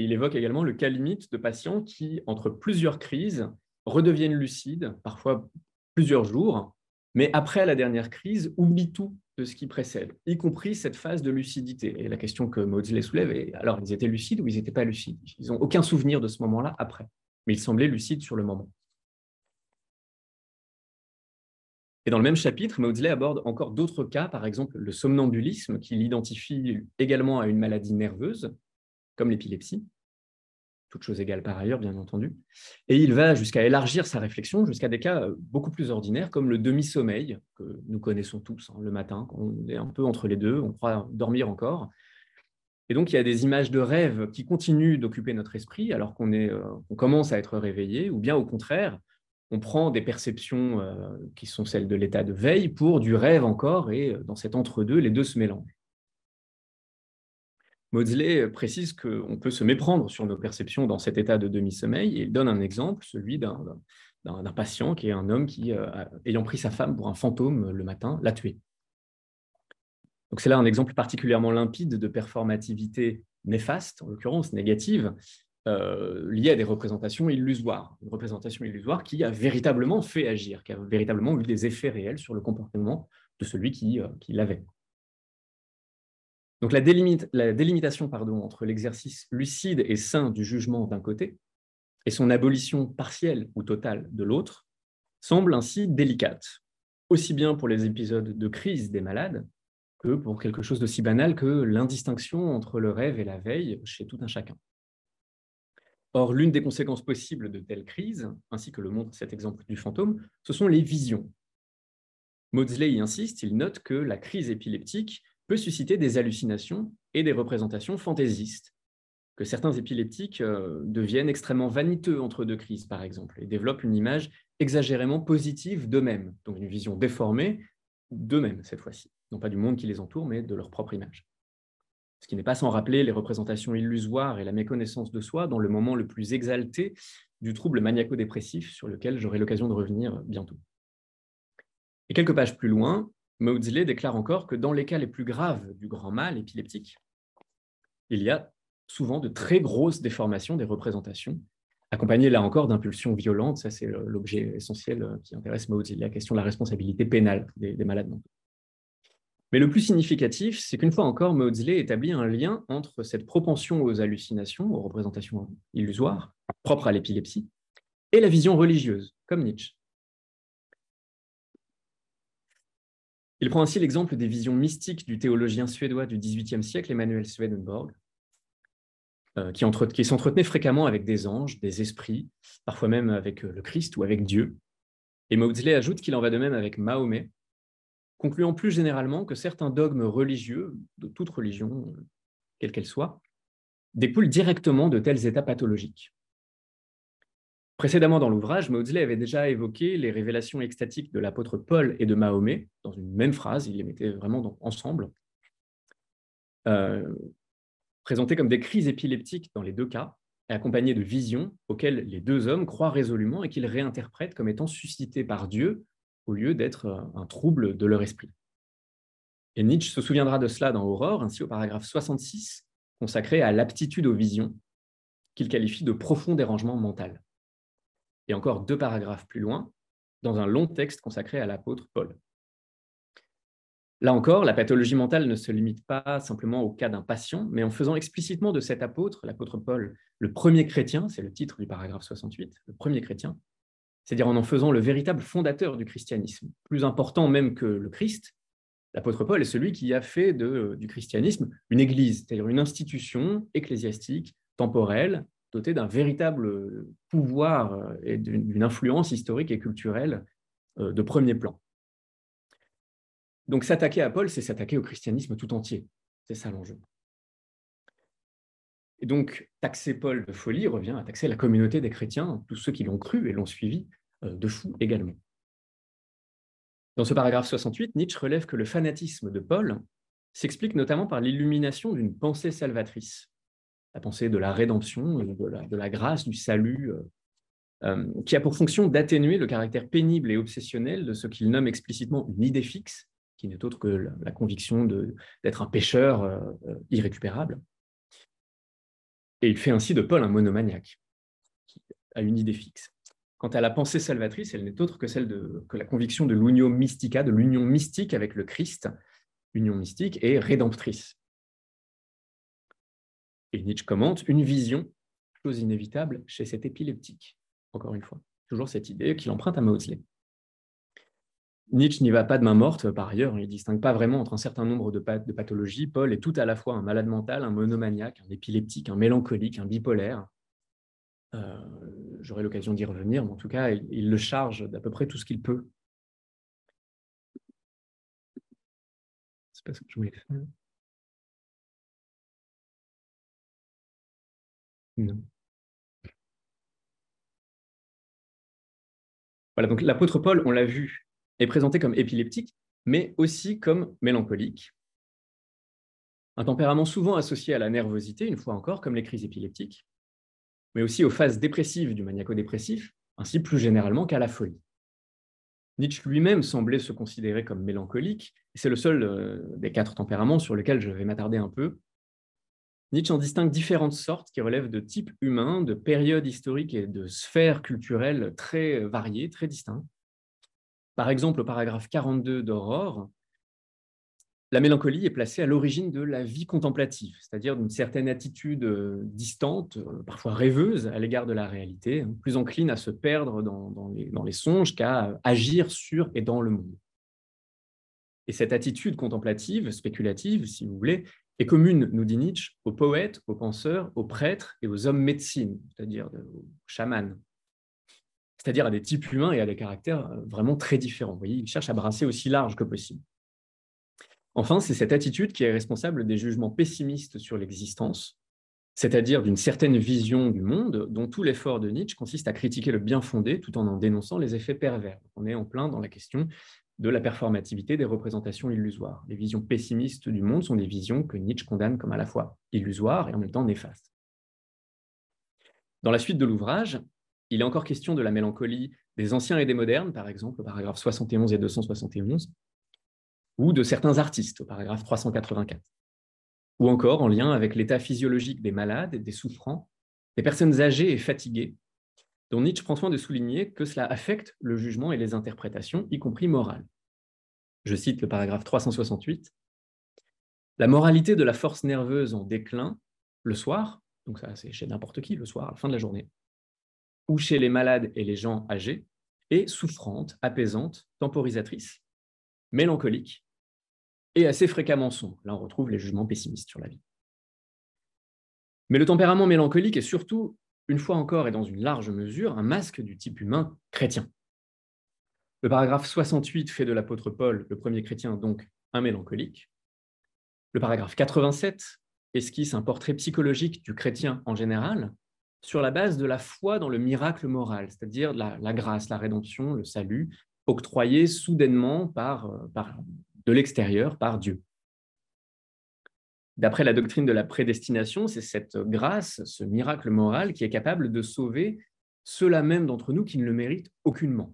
Il évoque également le cas limite de patients qui, entre plusieurs crises, redeviennent lucides, parfois plusieurs jours, mais après la dernière crise, oublient tout de ce qui précède, y compris cette phase de lucidité. Et la question que Maudsley soulève est, alors, ils étaient lucides ou ils n'étaient pas lucides? Ils n'ont aucun souvenir de ce moment-là après, mais ils semblaient lucides sur le moment. Et dans le même chapitre, Maudsley aborde encore d'autres cas, par exemple le somnambulisme, qu'il identifie également à une maladie nerveuse, comme l'épilepsie, toute chose égale par ailleurs, bien entendu. Et il va jusqu'à élargir sa réflexion jusqu'à des cas beaucoup plus ordinaires, comme le demi-sommeil, que nous connaissons tous hein, le matin, quand on est un peu entre les deux, on croit dormir encore. Et donc, il y a des images de rêve qui continuent d'occuper notre esprit alors qu'on euh, commence à être réveillé, ou bien au contraire, on prend des perceptions euh, qui sont celles de l'état de veille pour du rêve encore, et euh, dans cet entre-deux, les deux se mélangent. Maudsley précise qu'on peut se méprendre sur nos perceptions dans cet état de demi-sommeil, et il donne un exemple, celui d'un patient qui est un homme qui, euh, ayant pris sa femme pour un fantôme le matin, l'a tué. Donc c'est là un exemple particulièrement limpide de performativité néfaste, en l'occurrence négative, euh, lié à des représentations illusoires. Une représentation illusoire qui a véritablement fait agir, qui a véritablement eu des effets réels sur le comportement de celui qui, euh, l'avait. Donc la, délimitation pardon, entre l'exercice lucide et sain du jugement d'un côté et son abolition partielle ou totale de l'autre semble ainsi délicate, aussi bien pour les épisodes de crise des malades que pour quelque chose d'aussi banal que l'indistinction entre le rêve et la veille chez tout un chacun. Or, l'une des conséquences possibles de telles crises, ainsi que le montre cet exemple du fantôme, ce sont les visions. Maudsley y insiste, il note que la crise épileptique peut susciter des hallucinations et des représentations fantaisistes, que certains épileptiques euh, deviennent extrêmement vaniteux entre deux crises, par exemple, et développent une image exagérément positive d'eux-mêmes, donc une vision déformée d'eux-mêmes cette fois-ci, non pas du monde qui les entoure, mais de leur propre image ce qui n'est pas sans rappeler les représentations illusoires et la méconnaissance de soi dans le moment le plus exalté du trouble maniaco-dépressif sur lequel j'aurai l'occasion de revenir bientôt. Et quelques pages plus loin, Maudsley déclare encore que dans les cas les plus graves du grand mal épileptique, il y a souvent de très grosses déformations des représentations, accompagnées là encore d'impulsions violentes. Ça, c'est l'objet essentiel qui intéresse Maudsley, la question de la responsabilité pénale des, des malades. Mais le plus significatif, c'est qu'une fois encore, Maudsley établit un lien entre cette propension aux hallucinations, aux représentations illusoires, propres à l'épilepsie, et la vision religieuse, comme Nietzsche. Il prend ainsi l'exemple des visions mystiques du théologien suédois du XVIIIe siècle, Emmanuel Swedenborg, euh, qui, s'entretenait fréquemment avec des anges, des esprits, parfois même avec euh, le Christ ou avec Dieu. Et Maudsley ajoute qu'il en va de même avec Mahomet, concluant plus généralement que certains dogmes religieux, de toute religion, quelle qu'elle soit, découlent directement de tels états pathologiques. Précédemment dans l'ouvrage, Maudsley avait déjà évoqué les révélations extatiques de l'apôtre Paul et de Mahomet dans une même phrase, il les mettait vraiment ensemble, euh, présentées comme des crises épileptiques dans les deux cas, accompagnées de visions auxquelles les deux hommes croient résolument et qu'ils réinterprètent comme étant suscitées par Dieu au lieu d'être un trouble de leur esprit. Et Nietzsche se souviendra de cela dans Aurore, ainsi au paragraphe 66, consacré à l'aptitude aux visions, qu'il qualifie de profond dérangement mental et encore deux paragraphes plus loin, dans un long texte consacré à l'apôtre Paul. Là encore, la pathologie mentale ne se limite pas simplement au cas d'un patient, mais en faisant explicitement de cet apôtre, l'apôtre Paul, le premier chrétien, c'est le titre du paragraphe 68, le premier chrétien, c'est-à-dire en en faisant le véritable fondateur du christianisme, plus important même que le Christ, l'apôtre Paul est celui qui a fait du christianisme une église, c'est-à-dire une institution ecclésiastique, temporelle, doté d'un véritable pouvoir euh, et d'une influence historique et culturelle euh, de premier plan. Donc s'attaquer à Paul, c'est s'attaquer au christianisme tout entier. C'est ça l'enjeu. Et donc, taxer Paul de folie revient à taxer la communauté des chrétiens, tous ceux qui l'ont cru et l'ont suivi, euh, de fou également. Dans ce paragraphe 68, Nietzsche relève que le fanatisme de Paul s'explique notamment par l'illumination d'une pensée salvatrice, la pensée de la rédemption, de la, grâce, du salut, euh, euh, qui a pour fonction d'atténuer le caractère pénible et obsessionnel de ce qu'il nomme explicitement une idée fixe, qui n'est autre que la, conviction d'être un pécheur euh, irrécupérable. Et il fait ainsi de Paul un monomaniaque, qui a une idée fixe. Quant à la pensée salvatrice, elle n'est autre que celle de que la conviction de l'union mystica, de l'union mystique avec le Christ, union mystique et rédemptrice. Et Nietzsche commente une vision, chose inévitable chez cet épileptique. Encore une fois, toujours cette idée qu'il emprunte à Maudsley. Nietzsche n'y va pas de main morte, par ailleurs, il ne distingue pas vraiment entre un certain nombre de, pathologies. Paul est tout à la fois un malade mental, un monomaniaque, un épileptique, un mélancolique, un bipolaire. Euh, j'aurai l'occasion d'y revenir, mais en tout cas, il, le charge d'à peu près tout ce qu'il peut. Pas ce que je. Voilà, donc l'apôtre Paul, on l'a vu, est présenté comme épileptique, mais aussi comme mélancolique. Un tempérament souvent associé à la nervosité, une fois encore, comme les crises épileptiques, mais aussi aux phases dépressives du maniaco-dépressif, ainsi plus généralement qu'à la folie. Nietzsche lui-même semblait se considérer comme mélancolique, et c'est le seul euh, des quatre tempéraments sur lequel je vais m'attarder un peu, Nietzsche en distingue différentes sortes qui relèvent de types humains, de périodes historiques et de sphères culturelles très variées, très distinctes. Par exemple, au paragraphe 42 d'Aurore, la mélancolie est placée à l'origine de la vie contemplative, c'est-à-dire d'une certaine attitude euh, distante, euh, parfois rêveuse à l'égard de la réalité, hein, plus encline à se perdre dans, les, dans les songes qu'à agir sur et dans le monde. Et cette attitude contemplative, spéculative, si vous voulez, est commune, nous dit Nietzsche, aux poètes, aux penseurs, aux prêtres et aux hommes médecines, c'est-à-dire aux chamans, c'est-à-dire à des types humains et à des caractères euh, vraiment très différents. Vous voyez, il cherche à brasser aussi large que possible. Enfin, c'est cette attitude qui est responsable des jugements pessimistes sur l'existence, c'est-à-dire d'une certaine vision du monde dont tout l'effort de Nietzsche consiste à critiquer le bien fondé tout en en dénonçant les effets pervers. On est en plein dans la question de la performativité des représentations illusoires. Les visions pessimistes du monde sont des visions que Nietzsche condamne comme à la fois illusoires et en même temps néfastes. Dans la suite de l'ouvrage, il est encore question de la mélancolie des anciens et des modernes, par exemple, au paragraphe 71 et 271, ou de certains artistes, au paragraphe 384, ou encore en lien avec l'état physiologique des malades, des souffrants, des personnes âgées et fatiguées, dont Nietzsche prend soin de souligner que cela affecte le jugement et les interprétations, y compris morales. Je cite le paragraphe 368. La moralité de la force nerveuse en déclin, le soir, donc ça c'est chez n'importe qui, le soir, à la fin de la journée, ou chez les malades et les gens âgés, est souffrante, apaisante, temporisatrice, mélancolique et assez fréquemment sombre. Là, on retrouve les jugements pessimistes sur la vie. Mais le tempérament mélancolique est surtout une fois encore et dans une large mesure, un masque du type humain chrétien. Le paragraphe 68 fait de l'apôtre Paul, le premier chrétien, donc un mélancolique. Le paragraphe 87 esquisse un portrait psychologique du chrétien en général, sur la base de la foi dans le miracle moral, c'est-à-dire la, grâce, la rédemption, le salut, octroyé soudainement par, par de l'extérieur, par Dieu. D'après la doctrine de la prédestination, c'est cette grâce, ce miracle moral qui est capable de sauver ceux-là même d'entre nous qui ne le méritent aucunement.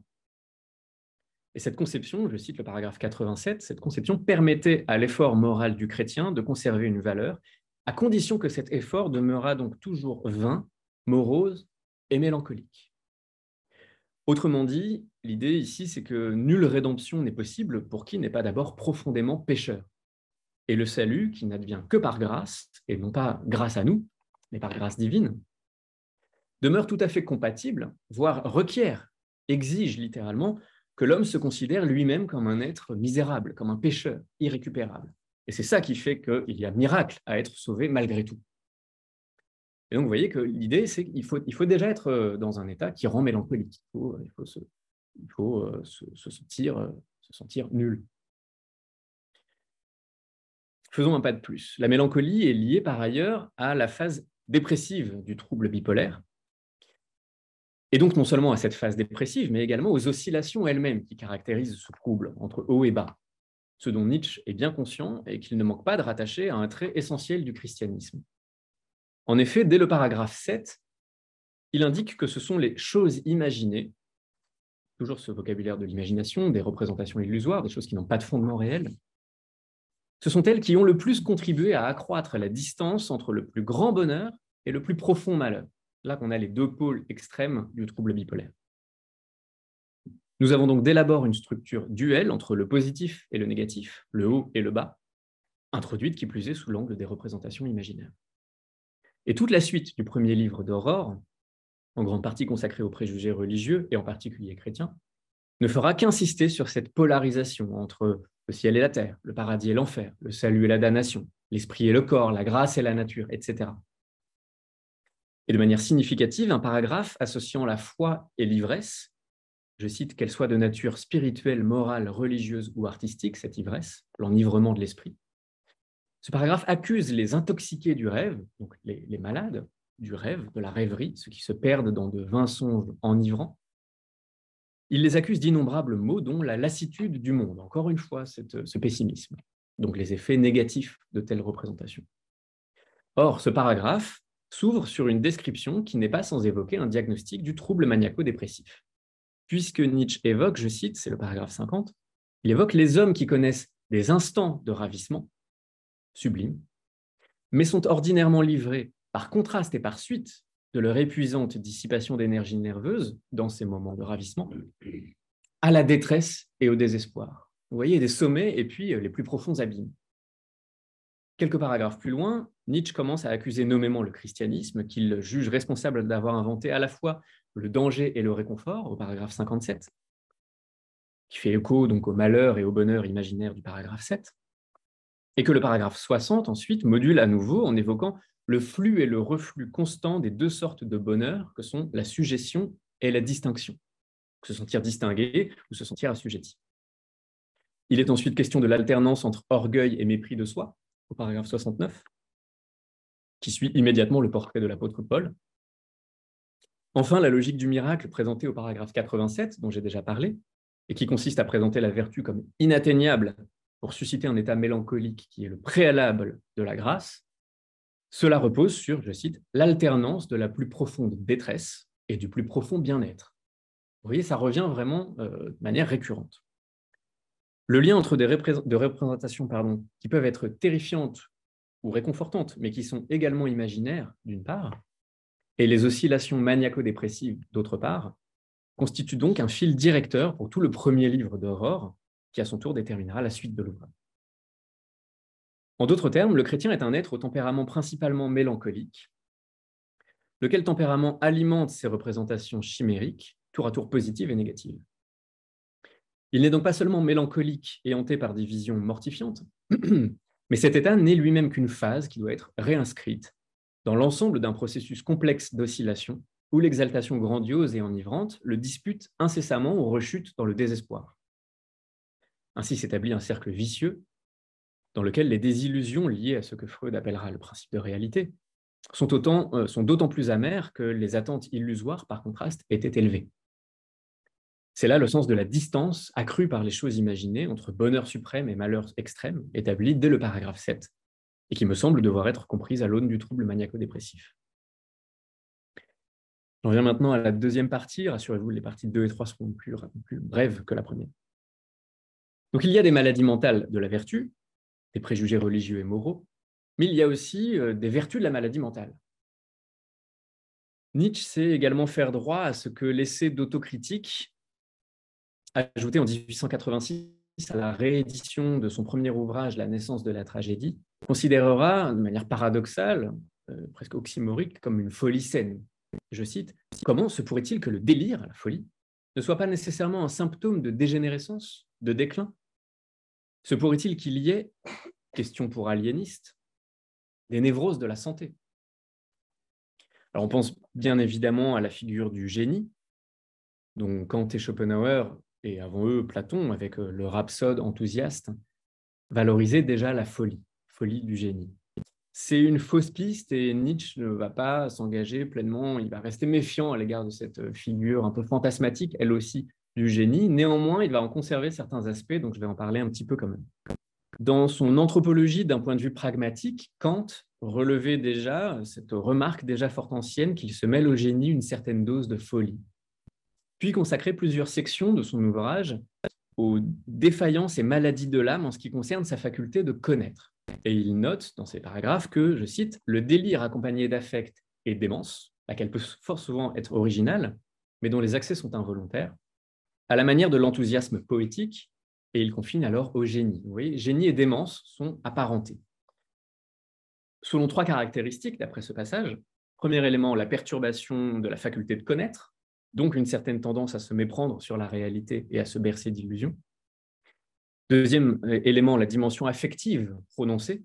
Et cette conception, je cite le paragraphe 87, cette conception permettait à l'effort moral du chrétien de conserver une valeur, à condition que cet effort demeurât donc toujours vain, morose et mélancolique. Autrement dit, l'idée ici, c'est que nulle rédemption n'est possible pour qui n'est pas d'abord profondément pécheur. Et le salut, qui n'advient que par grâce, et non pas grâce à nous, mais par grâce divine, demeure tout à fait compatible, voire requiert, exige littéralement que l'homme se considère lui-même comme un être misérable, comme un pécheur, irrécupérable. Et c'est ça qui fait qu'il y a miracle à être sauvé malgré tout. Et donc, vous voyez que l'idée, c'est qu'il faut, il faut déjà être euh, dans un état qui rend mélancolique. Il faut, se, il faut euh, se, se, sentir, euh, se sentir nul. Faisons un pas de plus. La mélancolie est liée par ailleurs à la phase dépressive du trouble bipolaire, et donc, non seulement à cette phase dépressive, mais également aux oscillations elles-mêmes qui caractérisent ce trouble entre haut et bas, ce dont Nietzsche est bien conscient et qu'il ne manque pas de rattacher à un trait essentiel du christianisme. En effet, dès le paragraphe 7, il indique que ce sont les choses imaginées, toujours ce vocabulaire de l'imagination, des représentations illusoires, des choses qui n'ont pas de fondement réel, ce sont elles qui ont le plus contribué à accroître la distance entre le plus grand bonheur et le plus profond malheur là qu'on a les deux pôles extrêmes du trouble bipolaire. Nous avons donc dès l'abord une structure duelle entre le positif et le négatif, le haut et le bas, introduite qui plus est sous l'angle des représentations imaginaires. Et toute la suite du premier livre d'Aurore, en grande partie consacrée aux préjugés religieux et en particulier chrétiens, ne fera qu'insister sur cette polarisation entre le ciel et la terre, le paradis et l'enfer, le salut et la damnation, l'esprit et le corps, la grâce et la nature, etc et de manière significative un paragraphe associant la foi et l'ivresse. Je cite qu'elle soit de nature spirituelle, morale, religieuse ou artistique, cette ivresse, l'enivrement de l'esprit. Ce paragraphe accuse les intoxiqués du rêve, donc les, les, malades du rêve, de la rêverie, ceux qui se perdent dans de vains songes enivrants. Il les accuse d'innombrables maux, dont la lassitude du monde, encore une fois, ce pessimisme, donc les effets négatifs de telles représentations. Or, ce paragraphe s'ouvre sur une description qui n'est pas sans évoquer un diagnostic du trouble maniaco-dépressif. Puisque Nietzsche évoque, je cite, c'est le paragraphe 50, il évoque les hommes qui connaissent des instants de ravissement, sublimes, mais sont ordinairement livrés, par contraste et par suite, de leur épuisante dissipation d'énergie nerveuse dans ces moments de ravissement, à la détresse et au désespoir. Vous voyez, des sommets et puis les plus profonds abîmes. Quelques paragraphes plus loin, Nietzsche commence à accuser nommément le christianisme, qu'il juge responsable d'avoir inventé à la fois le danger et le réconfort, au paragraphe 57, qui fait écho donc au malheur et au bonheur imaginaire du paragraphe 7, et que le paragraphe 60 ensuite module à nouveau en évoquant le flux et le reflux constant des deux sortes de bonheur que sont la suggestion et la distinction, se sentir distingué ou se sentir assujetti. Il est ensuite question de l'alternance entre orgueil et mépris de soi, au paragraphe 69, qui suit immédiatement le portrait de l'apôtre Paul. Enfin, la logique du miracle présentée au paragraphe 87, dont j'ai déjà parlé, et qui consiste à présenter la vertu comme inatteignable pour susciter un état mélancolique qui est le préalable de la grâce, cela repose sur, je cite, l'alternance de la plus profonde détresse et du plus profond bien-être. Vous voyez, ça revient vraiment euh, de manière récurrente. Le lien entre des de représentations qui peuvent être terrifiantes ou réconfortantes, mais qui sont également imaginaires, d'une part, et les oscillations maniaco-dépressives, d'autre part, constituent donc un fil directeur pour tout le premier livre d'Aurore, qui à son tour déterminera la suite de l'ouvrage. En d'autres termes, le chrétien est un être au tempérament principalement mélancolique, lequel tempérament alimente ses représentations chimériques, tour à tour positives et négatives. Il n'est donc pas seulement mélancolique et hanté par des visions mortifiantes, *clears throat* mais cet état n'est lui-même qu'une phase qui doit être réinscrite dans l'ensemble d'un processus complexe d'oscillation où l'exaltation grandiose et enivrante le dispute incessamment ou rechute dans le désespoir. Ainsi s'établit un cercle vicieux dans lequel les désillusions liées à ce que Freud appellera le principe de réalité sont d'autant plus amères que les attentes illusoires, par contraste, étaient élevées. C'est là le sens de la distance accrue par les choses imaginées entre bonheur suprême et malheur extrême, établie dès le paragraphe 7, et qui me semble devoir être comprise à l'aune du trouble maniaco-dépressif. J'en viens maintenant à la deuxième partie. Rassurez-vous, les parties 2 et 3 seront plus, plus brèves que la première. Donc il y a des maladies mentales de la vertu, des préjugés religieux et moraux, mais il y a aussi euh, des vertus de la maladie mentale. Nietzsche sait également faire droit à ce que l'essai d'autocritique, ajouté en 1886 à la réédition de son premier ouvrage, La naissance de la tragédie, considérera de manière paradoxale, euh, presque oxymorique, comme une folie saine. Je cite, Comment se pourrait-il que le délire, la folie, ne soit pas nécessairement un symptôme de dégénérescence, de déclin? Se pourrait-il qu'il y ait, question pour aliéniste, des névroses de la santé? Alors on pense bien évidemment à la figure du génie, dont Kant et Schopenhauer, et avant eux Platon, avec euh, le rhapsode enthousiaste, valorisaient déjà la folie, folie du génie. C'est une fausse piste et Nietzsche ne va pas s'engager pleinement, il va rester méfiant à l'égard de cette euh, figure un peu fantasmatique, elle aussi, du génie. Néanmoins, il va en conserver certains aspects, donc je vais en parler un petit peu quand même. Dans son anthropologie d'un point de vue pragmatique, Kant relevait déjà cette remarque déjà fort ancienne qu'il se mêle au génie une certaine dose de folie. Puis consacrait plusieurs sections de son ouvrage aux défaillances et maladies de l'âme en ce qui concerne sa faculté de connaître. Et il note dans ces paragraphes que, je cite, le délire accompagné d'affect et démence, laquelle peut fort souvent être originale, mais dont les accès sont involontaires, à la manière de l'enthousiasme poétique, et il confine alors au génie. Génie et démence sont apparentés. Selon trois caractéristiques, d'après ce passage, premier élément, la perturbation de la faculté de connaître, donc une certaine tendance à se méprendre sur la réalité et à se bercer d'illusions. Deuxième élément, la dimension affective prononcée,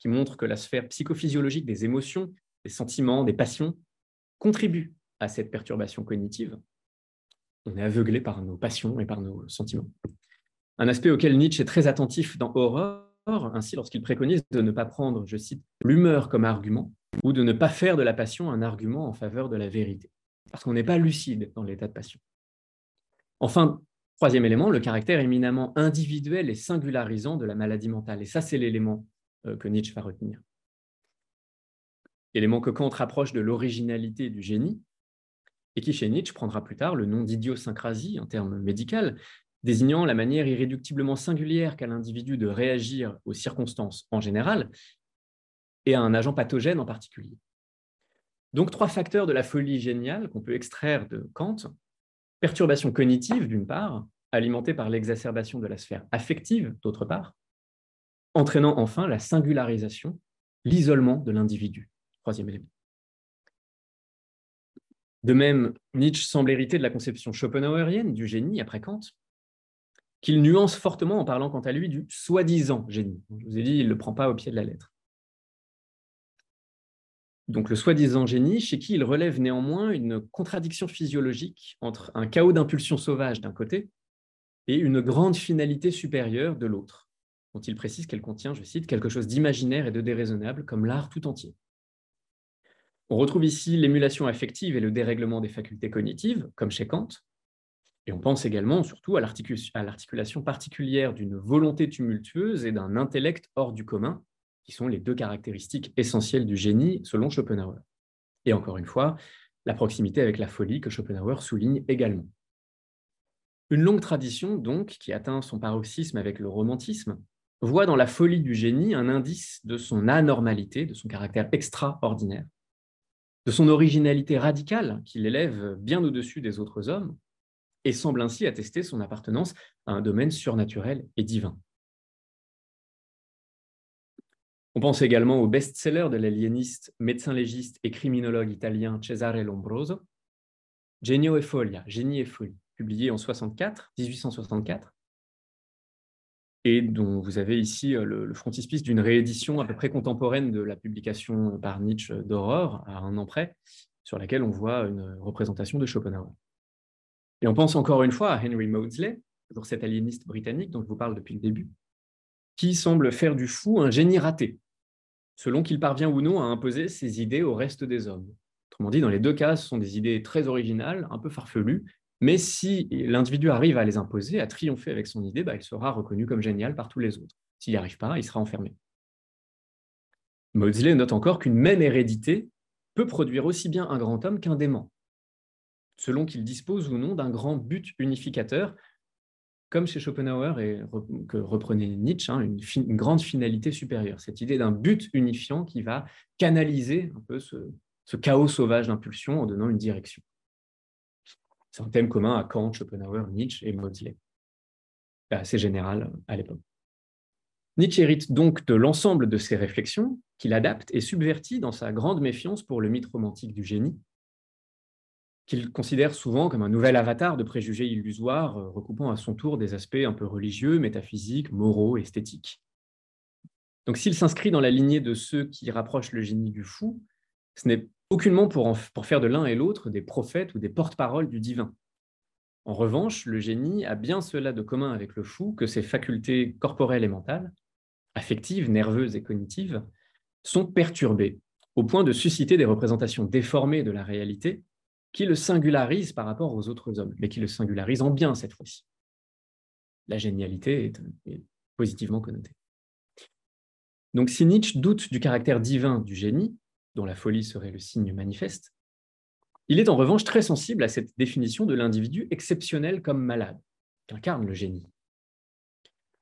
qui montre que la sphère psychophysiologique des émotions, des sentiments, des passions contribue à cette perturbation cognitive. On est aveuglé par nos passions et par nos sentiments un aspect auquel Nietzsche est très attentif dans Horreur, ainsi lorsqu'il préconise de ne pas prendre, je cite, l'humeur comme argument, ou de ne pas faire de la passion un argument en faveur de la vérité, parce qu'on n'est pas lucide dans l'état de passion. Enfin, troisième élément, le caractère éminemment individuel et singularisant de la maladie mentale. Et ça, c'est l'élément euh, que Nietzsche va retenir. Élément que Kant rapproche de l'originalité du génie, et qui chez Nietzsche prendra plus tard le nom d'idiosyncrasie, en terme médical, désignant la manière irréductiblement singulière qu'a l'individu de réagir aux circonstances en général et à un agent pathogène en particulier. Donc trois facteurs de la folie géniale qu'on peut extraire de Kant. Perturbation cognitive, d'une part, alimentée par l'exacerbation de la sphère affective, d'autre part, entraînant enfin la singularisation, l'isolement de l'individu, troisième élément. De même, Nietzsche semble hériter de la conception schopenhauerienne du génie après Kant, qu'il nuance fortement en parlant quant à lui du soi-disant génie. Je vous ai dit, il ne le prend pas au pied de la lettre. Donc le soi-disant génie, chez qui il relève néanmoins une contradiction physiologique entre un chaos d'impulsions sauvages d'un côté et une grande finalité supérieure de l'autre, dont il précise qu'elle contient, je cite, quelque chose d'imaginaire et de déraisonnable, comme l'art tout entier. On retrouve ici l'émulation affective et le dérèglement des facultés cognitives, comme chez Kant, et on pense également surtout à l'articulation particulière d'une volonté tumultueuse et d'un intellect hors du commun, qui sont les deux caractéristiques essentielles du génie selon Schopenhauer. Et encore une fois, la proximité avec la folie que Schopenhauer souligne également. Une longue tradition, donc, qui atteint son paroxysme avec le romantisme, voit dans la folie du génie un indice de son anormalité, de son caractère extraordinaire, de son originalité radicale qui l'élève bien au-dessus des autres hommes, et semble ainsi attester son appartenance à un domaine surnaturel et divin. On pense également au best-seller de l'aliéniste, médecin légiste et criminologue italien Cesare Lombroso, Genio e Folia, Génie et folie, publié en 64, 1864, et dont vous avez ici euh, le, frontispice d'une réédition à peu près contemporaine de la publication par Nietzsche d'Aurore, à un an près, sur laquelle on voit une représentation de Schopenhauer. Et on pense encore une fois à Henry Maudsley, toujours cet aliéniste britannique dont je vous parle depuis le début, qui semble faire du fou un génie raté, selon qu'il parvient ou non à imposer ses idées au reste des hommes. Autrement dit, dans les deux cas, ce sont des idées très originales, un peu farfelues, mais si l'individu arrive à les imposer, à triompher avec son idée, bah, il sera reconnu comme génial par tous les autres. S'il n'y arrive pas, il sera enfermé. Maudsley note encore qu'une même hérédité peut produire aussi bien un grand homme qu'un dément, selon qu'il dispose ou non d'un grand but unificateur, comme chez Schopenhauer et que reprenait Nietzsche, hein, une, grande finalité supérieure, cette idée d'un but unifiant qui va canaliser un peu ce chaos sauvage d'impulsion en donnant une direction. C'est un thème commun à Kant, Schopenhauer, Nietzsche et Maudsley. Assez général à l'époque. Nietzsche hérite donc de l'ensemble de ces réflexions qu'il adapte et subvertit dans sa grande méfiance pour le mythe romantique du génie, qu'il considère souvent comme un nouvel avatar de préjugés illusoires, euh, recoupant à son tour des aspects un peu religieux, métaphysiques, moraux, esthétiques. Donc s'il s'inscrit dans la lignée de ceux qui rapprochent le génie du fou, ce n'est aucunement pour, faire de l'un et l'autre des prophètes ou des porte-paroles du divin. En revanche, le génie a bien cela de commun avec le fou que ses facultés corporelles et mentales, affectives, nerveuses et cognitives, sont perturbées au point de susciter des représentations déformées de la réalité qui le singularisent par rapport aux autres hommes, mais qui le singularisent en bien cette fois-ci. La génialité est, est positivement connotée. Donc si Nietzsche doute du caractère divin du génie, dont la folie serait le signe manifeste, il est en revanche très sensible à cette définition de l'individu exceptionnel comme malade, qu'incarne le génie.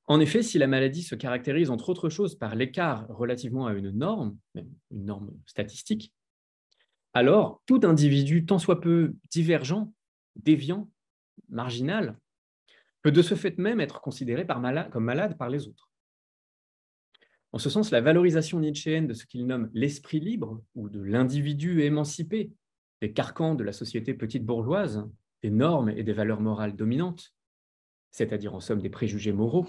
En effet, si la maladie se caractérise entre autres choses par l'écart relativement à une norme, même une norme statistique, alors tout individu tant soit peu divergent, déviant, marginal, peut de ce fait même être considéré comme malade par les autres. En ce sens, la valorisation nietzschéenne de ce qu'il nomme l'esprit libre ou de l'individu émancipé, des carcans de la société petite bourgeoise, des normes et des valeurs morales dominantes, c'est-à-dire en somme des préjugés moraux,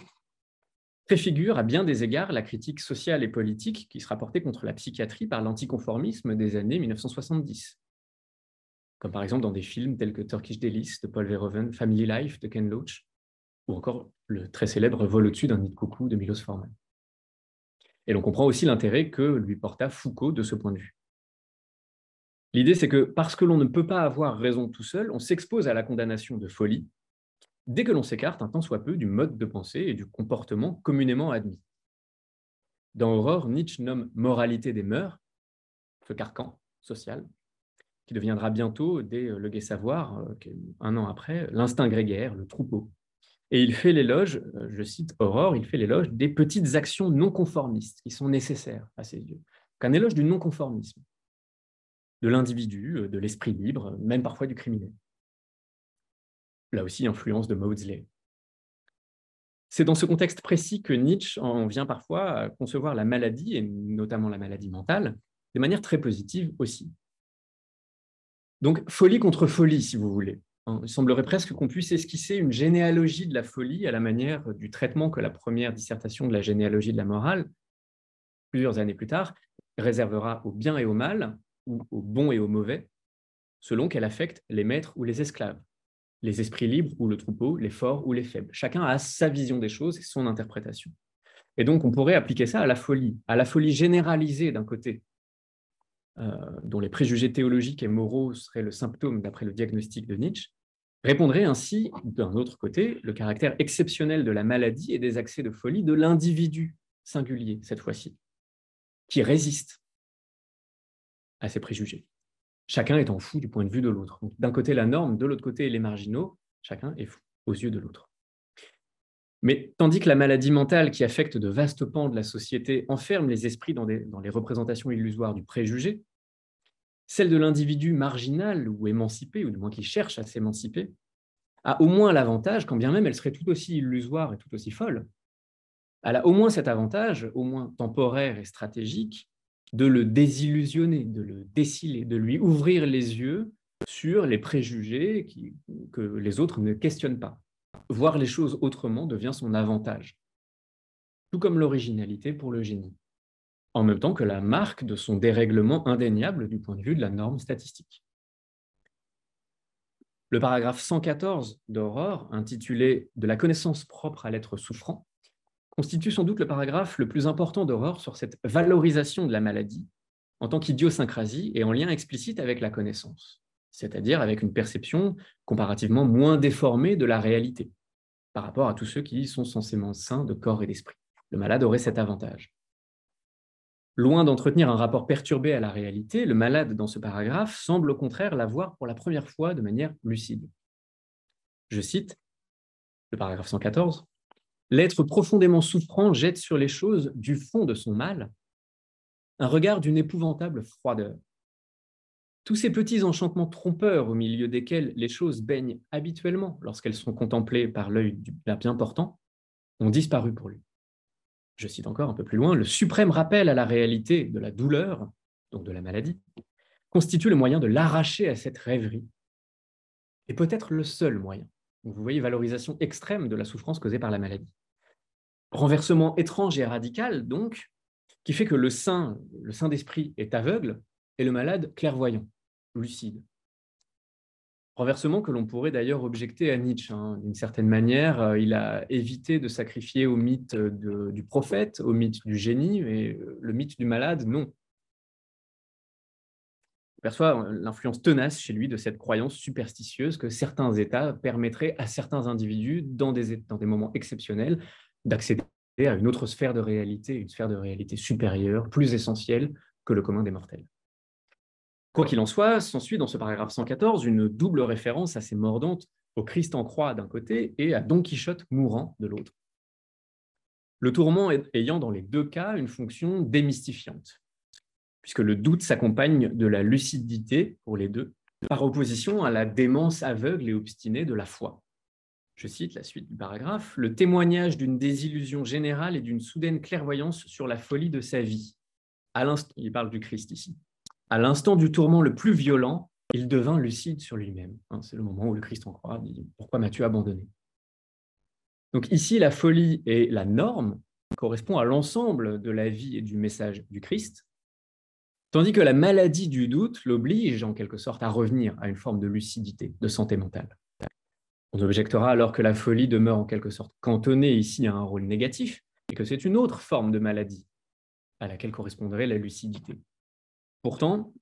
préfigure à bien des égards la critique sociale et politique qui sera portée contre la psychiatrie par l'anticonformisme des années 1970, comme par exemple dans des films tels que Turkish Delice de Paul Verhoeven, Family Life de Ken Loach, ou encore le très célèbre Vol au-dessus d'un nid de coucou de Milos Forman. Et l'on comprend aussi l'intérêt que lui porta Foucault de ce point de vue. L'idée, c'est que parce que l'on ne peut pas avoir raison tout seul, on s'expose à la condamnation de folie dès que l'on s'écarte un tant soit peu du mode de pensée et du comportement communément admis. Dans Aurore, Nietzsche nomme moralité des mœurs, ce carcan social, qui deviendra bientôt, dès Le Gai Savoir, euh, un an après, l'instinct grégaire, le troupeau. Et il fait l'éloge, euh, je cite Aurore, il fait l'éloge des petites actions non conformistes qui sont nécessaires à ses yeux. Un éloge du non-conformisme, de l'individu, euh, de l'esprit libre, même parfois du criminel. Là aussi, influence de Maudsley. C'est dans ce contexte précis que Nietzsche en vient parfois à concevoir la maladie, et notamment la maladie mentale, de manière très positive aussi. Donc, folie contre folie, si vous voulez. Hein, il semblerait presque qu'on puisse esquisser une généalogie de la folie à la manière du traitement que la première dissertation de la généalogie de la morale, plusieurs années plus tard, réservera au bien et au mal, ou au bon et au mauvais, selon qu'elle affecte les maîtres ou les esclaves, les esprits libres ou le troupeau, les forts ou les faibles. Chacun a sa vision des choses et son interprétation. Et donc, on pourrait appliquer ça à la folie, à la folie généralisée d'un côté, euh, dont les préjugés théologiques et moraux seraient le symptôme d'après le diagnostic de Nietzsche, répondrait ainsi, d'un autre côté, le caractère exceptionnel de la maladie et des accès de folie de l'individu singulier, cette fois-ci, qui résiste à ces préjugés. Chacun étant fou du point de vue de l'autre. D'un côté la norme, de l'autre côté les marginaux, chacun est fou aux yeux de l'autre. Mais tandis que la maladie mentale qui affecte de vastes pans de la société enferme les esprits dans, dans les représentations illusoires du préjugé, celle de l'individu marginal ou émancipé, ou du moins qui cherche à s'émanciper, a au moins l'avantage, quand bien même elle serait tout aussi illusoire et tout aussi folle, elle a au moins cet avantage, au moins temporaire et stratégique, de le désillusionner, de le déciler, de lui ouvrir les yeux sur les préjugés que les autres ne questionnent pas. Voir les choses autrement devient son avantage, tout comme l'originalité pour le génie en même temps que la marque de son dérèglement indéniable du point de vue de la norme statistique. Le paragraphe 114 d'Aurore, intitulé De la connaissance propre à l'être souffrant, constitue sans doute le paragraphe le plus important d'Aurore sur cette valorisation de la maladie en tant qu'idiosyncrasie et en lien explicite avec la connaissance, c'est-à-dire avec une perception comparativement moins déformée de la réalité par rapport à tous ceux qui sont censément sains de corps et d'esprit. Le malade aurait cet avantage. Loin d'entretenir un rapport perturbé à la réalité, le malade dans ce paragraphe semble au contraire la voir pour la première fois de manière lucide. Je cite le paragraphe 114. L'être profondément souffrant jette sur les choses du fond de son mal un regard d'une épouvantable froideur. Tous ces petits enchantements trompeurs au milieu desquels les choses baignent habituellement lorsqu'elles sont contemplées par l'œil du bien portant ont disparu pour lui. Je cite encore un peu plus loin, le suprême rappel à la réalité de la douleur, donc de la maladie, constitue le moyen de l'arracher à cette rêverie, et peut-être le seul moyen. vous voyez, valorisation extrême de la souffrance causée par la maladie. Renversement étrange et radical, donc, qui fait que le saint, le saint d'esprit est aveugle et le malade clairvoyant, lucide. Renversement que l'on pourrait d'ailleurs objecter à Nietzsche. Hein. D'une certaine manière, euh, il a évité de sacrifier au mythe du prophète, au mythe du génie, et euh, le mythe du malade, non. On perçoit euh, l'influence tenace chez lui de cette croyance superstitieuse que certains états permettraient à certains individus, dans des moments exceptionnels, d'accéder à une autre sphère de réalité, une sphère de réalité supérieure, plus essentielle que le commun des mortels. Quoi qu'il en soit, s'ensuit dans ce paragraphe 114 une double référence assez mordante au Christ en croix d'un côté et à Don Quichotte mourant de l'autre. Le tourment ayant dans les deux cas une fonction démystifiante, puisque le doute s'accompagne de la lucidité pour les deux, par opposition à la démence aveugle et obstinée de la foi je cite la suite du paragraphe, le témoignage d'une désillusion générale et d'une soudaine clairvoyance sur la folie de sa vie. À l'instant, il parle du Christ ici. À l'instant du tourment le plus violent, il devint lucide sur lui-même. Hein, c'est le moment où le Christ en croit, Pourquoi m'as-tu abandonné? Donc ici, la folie est la norme, correspond à l'ensemble de la vie et du message du Christ, tandis que la maladie du doute l'oblige en quelque sorte à revenir à une forme de lucidité, de santé mentale. On objectera alors que la folie demeure en quelque sorte cantonnée ici à un rôle négatif et que c'est une autre forme de maladie à laquelle correspondrait la lucidité. Pourtant,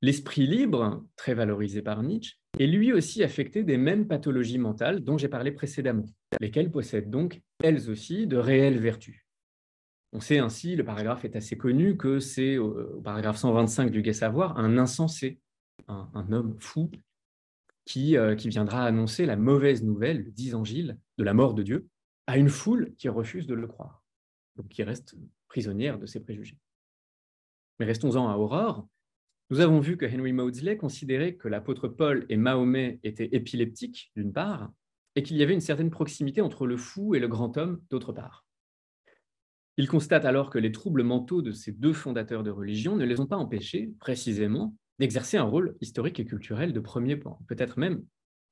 l'esprit libre, très valorisé par Nietzsche, est lui aussi affecté des mêmes pathologies mentales dont j'ai parlé précédemment, lesquelles possèdent donc, elles aussi, de réelles vertus. On sait ainsi, le paragraphe est assez connu, que c'est au, paragraphe 125 du Gai Savoir un insensé, un homme fou euh, qui, viendra annoncer la mauvaise nouvelle, le 10 Angile, de la mort de Dieu, à une foule qui refuse de le croire, donc qui reste prisonnière de ses préjugés. Mais restons-en à Aurore. Nous avons vu que Henry Maudsley considérait que l'apôtre Paul et Mahomet étaient épileptiques, d'une part, et qu'il y avait une certaine proximité entre le fou et le grand homme, d'autre part. Il constate alors que les troubles mentaux de ces deux fondateurs de religion ne les ont pas empêchés, précisément, d'exercer un rôle historique et culturel de premier plan. Peut-être même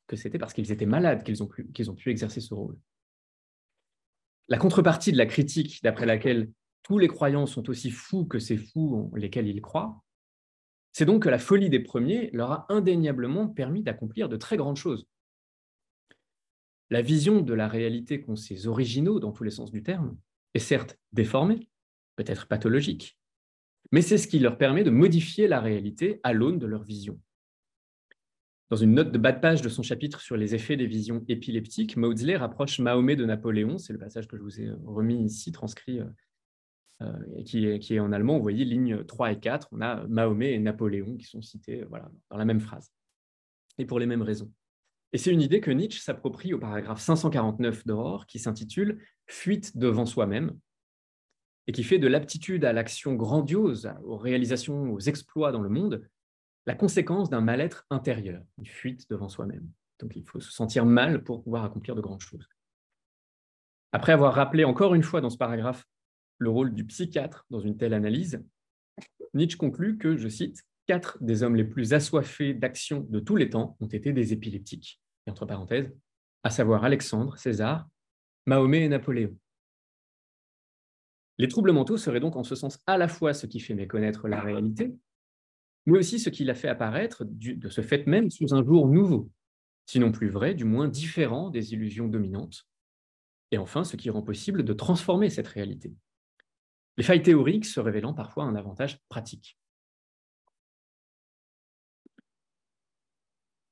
que c'était parce qu'ils étaient malades qu'ils ont, qu'ils ont pu exercer ce rôle. La contrepartie de la critique d'après laquelle tous les croyants sont aussi fous que ces fous lesquels ils croient, c'est donc que la folie des premiers leur a indéniablement permis d'accomplir de très grandes choses. La vision de la réalité qu'ont ces originaux, dans tous les sens du terme, est certes déformée, peut-être pathologique, mais c'est ce qui leur permet de modifier la réalité à l'aune de leur vision. Dans une note de bas de page de son chapitre sur les effets des visions épileptiques, Maudsley rapproche Mahomet de Napoléon, c'est le passage que je vous ai remis ici, transcrit, euh, euh, qui, est, en allemand, vous voyez, lignes 3 et 4, on a Mahomet et Napoléon qui sont cités voilà, dans la même phrase, et pour les mêmes raisons. Et c'est une idée que Nietzsche s'approprie au paragraphe 549 d'Aurore, qui s'intitule Fuite devant soi-même, et qui fait de l'aptitude à l'action grandiose, aux réalisations, aux exploits dans le monde, la conséquence d'un mal-être intérieur, une fuite devant soi-même. Donc il faut se sentir mal pour pouvoir accomplir de grandes choses. Après avoir rappelé encore une fois dans ce paragraphe le rôle du psychiatre dans une telle analyse, Nietzsche conclut que, je cite, quatre des hommes les plus assoiffés d'action de tous les temps ont été des épileptiques, et entre parenthèses, à savoir Alexandre, César, Mahomet et Napoléon. Les troubles mentaux seraient donc en ce sens à la fois ce qui fait méconnaître la réalité, mais aussi ce qui la fait apparaître de ce fait même sous un jour nouveau, sinon plus vrai, du moins différent des illusions dominantes, et enfin ce qui rend possible de transformer cette réalité. Les failles théoriques se révélant parfois un avantage pratique.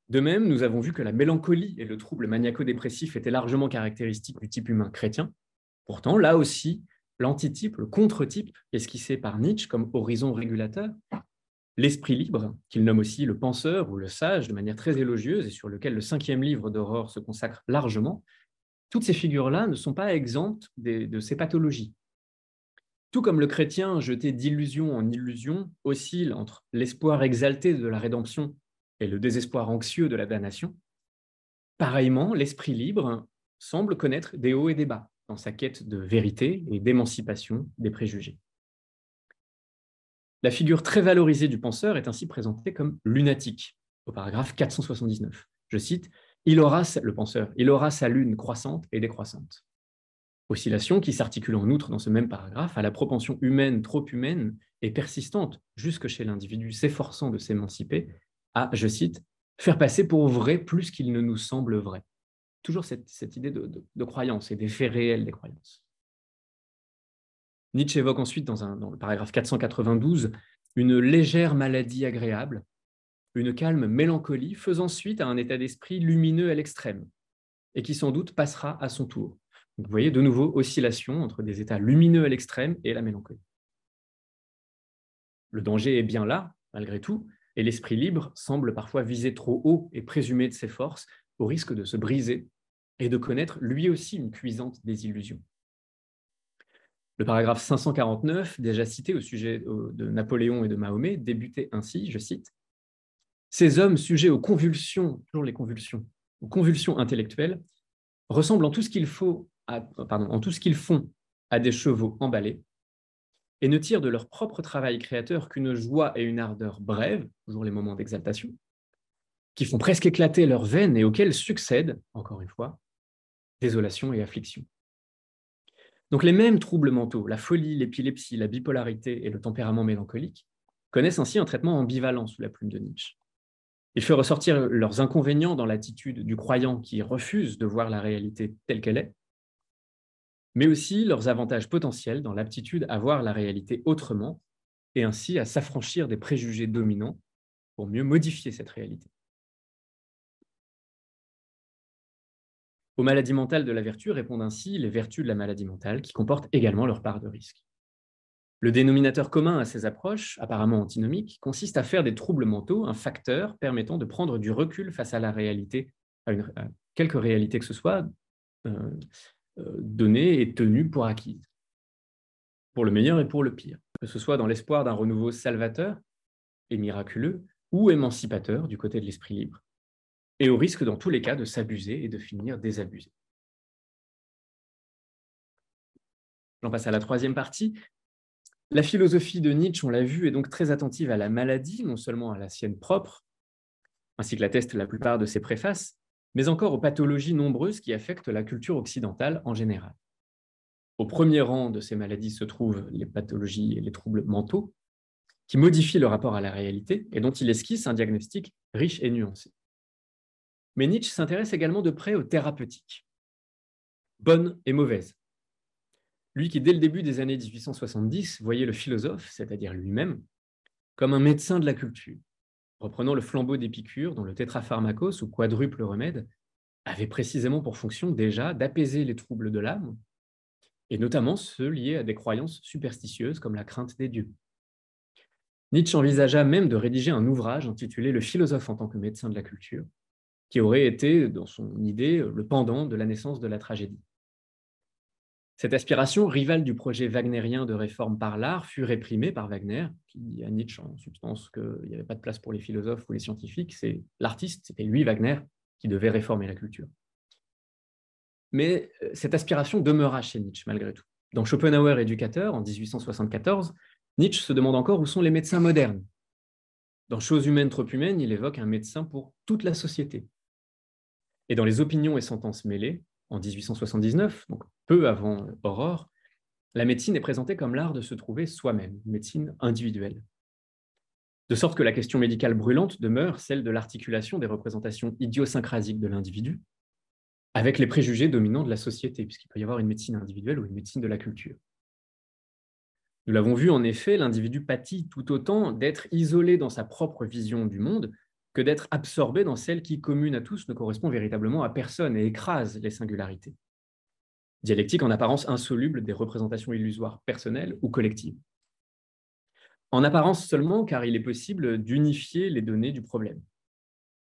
De même, nous avons vu que la mélancolie et le trouble maniaco-dépressif étaient largement caractéristiques du type humain chrétien. Pourtant, là aussi, l'antitype, le contre-type, esquissé par Nietzsche comme horizon régulateur, l'esprit libre, qu'il nomme aussi le penseur ou le sage de manière très élogieuse et sur lequel le cinquième livre d'Aurore se consacre largement, toutes ces figures-là ne sont pas exemptes de ces pathologies. Tout comme le chrétien jeté d'illusion en illusion oscille entre l'espoir exalté de la rédemption et le désespoir anxieux de la damnation, pareillement, l'esprit libre semble connaître des hauts et des bas dans sa quête de vérité et d'émancipation des préjugés. La figure très valorisée du penseur est ainsi présentée comme lunatique, au paragraphe 479. Je cite, il aura, le penseur, il aura sa lune croissante et décroissante. Oscillation qui s'articule en outre dans ce même paragraphe à la propension humaine trop humaine et persistante jusque chez l'individu s'efforçant de s'émanciper à, je cite, faire passer pour vrai plus qu'il ne nous semble vrai. Toujours cette, idée de, croyance et des faits réels des croyances. Nietzsche évoque ensuite dans, dans le paragraphe 492 une légère maladie agréable, une calme mélancolie faisant suite à un état d'esprit lumineux à l'extrême, et qui sans doute passera à son tour. Vous voyez de nouveau oscillation entre des états lumineux à l'extrême et la mélancolie. Le danger est bien là, malgré tout, et l'esprit libre semble parfois viser trop haut et présumer de ses forces au risque de se briser et de connaître lui aussi une cuisante désillusion. Le paragraphe 549, déjà cité au sujet de Napoléon et de Mahomet, débutait ainsi, je cite, Ces hommes sujets aux convulsions, toujours les convulsions, aux convulsions intellectuelles, ressemblent en tout ce qu'il faut en tout ce qu'ils font à des chevaux emballés, et ne tirent de leur propre travail créateur qu'une joie et une ardeur brèves, toujours les moments d'exaltation, qui font presque éclater leurs veines et auxquelles succèdent, encore une fois, désolation et affliction. Donc les mêmes troubles mentaux, la folie, l'épilepsie, la bipolarité et le tempérament mélancolique, connaissent ainsi un traitement ambivalent sous la plume de Nietzsche. Il fait ressortir leurs inconvénients dans l'attitude du croyant qui refuse de voir la réalité telle qu'elle est, mais aussi leurs avantages potentiels dans l'aptitude à voir la réalité autrement et ainsi à s'affranchir des préjugés dominants pour mieux modifier cette réalité. Aux maladies mentales de la vertu répondent ainsi les vertus de la maladie mentale qui comportent également leur part de risque. Le dénominateur commun à ces approches, apparemment antinomiques, consiste à faire des troubles mentaux un facteur permettant de prendre du recul face à la réalité, à, une, quelque réalité que ce soit, euh, donnée et tenue pour acquise, pour le meilleur et pour le pire, que ce soit dans l'espoir d'un renouveau salvateur et miraculeux ou émancipateur du côté de l'esprit libre, et au risque dans tous les cas de s'abuser et de finir désabusé. J'en passe à la troisième partie. La philosophie de Nietzsche, on l'a vu, est donc très attentive à la maladie, non seulement à la sienne propre, ainsi que l'attestent la plupart de ses préfaces, mais encore aux pathologies nombreuses qui affectent la culture occidentale en général. Au premier rang de ces maladies se trouvent les pathologies et les troubles mentaux, qui modifient le rapport à la réalité et dont il esquisse un diagnostic riche et nuancé. Mais Nietzsche s'intéresse également de près aux thérapeutiques, bonnes et mauvaises. Lui qui, dès le début des années 1870, voyait le philosophe, c'est-à-dire lui-même, comme un médecin de la culture, reprenant le flambeau d'Épicure, dont le tétrapharmacos ou quadruple remède avait précisément pour fonction déjà d'apaiser les troubles de l'âme, et notamment ceux liés à des croyances superstitieuses comme la crainte des dieux. Nietzsche envisagea même de rédiger un ouvrage intitulé Le philosophe en tant que médecin de la culture, qui aurait été, dans son idée, le pendant de la naissance de la tragédie. Cette aspiration, rivale du projet wagnérien de réforme par l'art, fut réprimée par Wagner, qui dit à Nietzsche en substance qu'il n'y avait pas de place pour les philosophes ou les scientifiques, c'est l'artiste, c'était lui, Wagner, qui devait réformer la culture. Mais euh, cette aspiration demeura chez Nietzsche malgré tout. Dans Schopenhauer éducateur, en 1874, Nietzsche se demande encore où sont les médecins modernes. Dans Choses humaines trop humaines, il évoque un médecin pour toute la société. Et dans Les opinions et sentences mêlées, en 1879, donc peu avant Aurore, la médecine est présentée comme l'art de se trouver soi-même, médecine individuelle. De sorte que la question médicale brûlante demeure celle de l'articulation des représentations idiosyncrasiques de l'individu avec les préjugés dominants de la société, puisqu'il peut y avoir une médecine individuelle ou une médecine de la culture. Nous l'avons vu, en effet, l'individu pâtit tout autant d'être isolé dans sa propre vision du monde que d'être absorbé dans celle qui, commune à tous, ne correspond véritablement à personne et écrase les singularités. Dialectique en apparence insoluble des représentations illusoires personnelles ou collectives. En apparence seulement, car il est possible d'unifier les données du problème.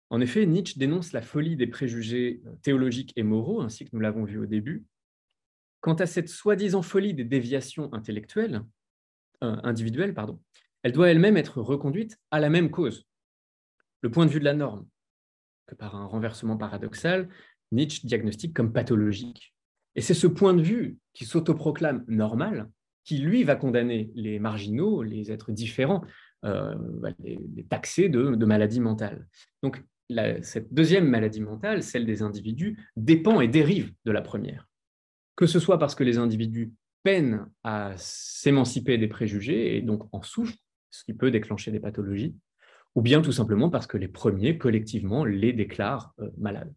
En effet, Nietzsche dénonce la folie des préjugés théologiques et moraux, ainsi que nous l'avons vu au début. Quant à cette soi-disant folie des déviations intellectuelles, euh, individuelles, pardon, elle doit elle-même être reconduite à la même cause, le point de vue de la norme, que par un renversement paradoxal, Nietzsche diagnostique comme pathologique. Et c'est ce point de vue qui s'autoproclame normal qui, lui, va condamner les marginaux, les êtres différents, euh, les, taxer de, de maladie mentale. Donc, cette deuxième maladie mentale, celle des individus, dépend et dérive de la première. Que ce soit parce que les individus peinent à s'émanciper des préjugés et donc en souffrent, ce qui peut déclencher des pathologies, ou bien tout simplement parce que les premiers, collectivement, les déclarent euh, malades.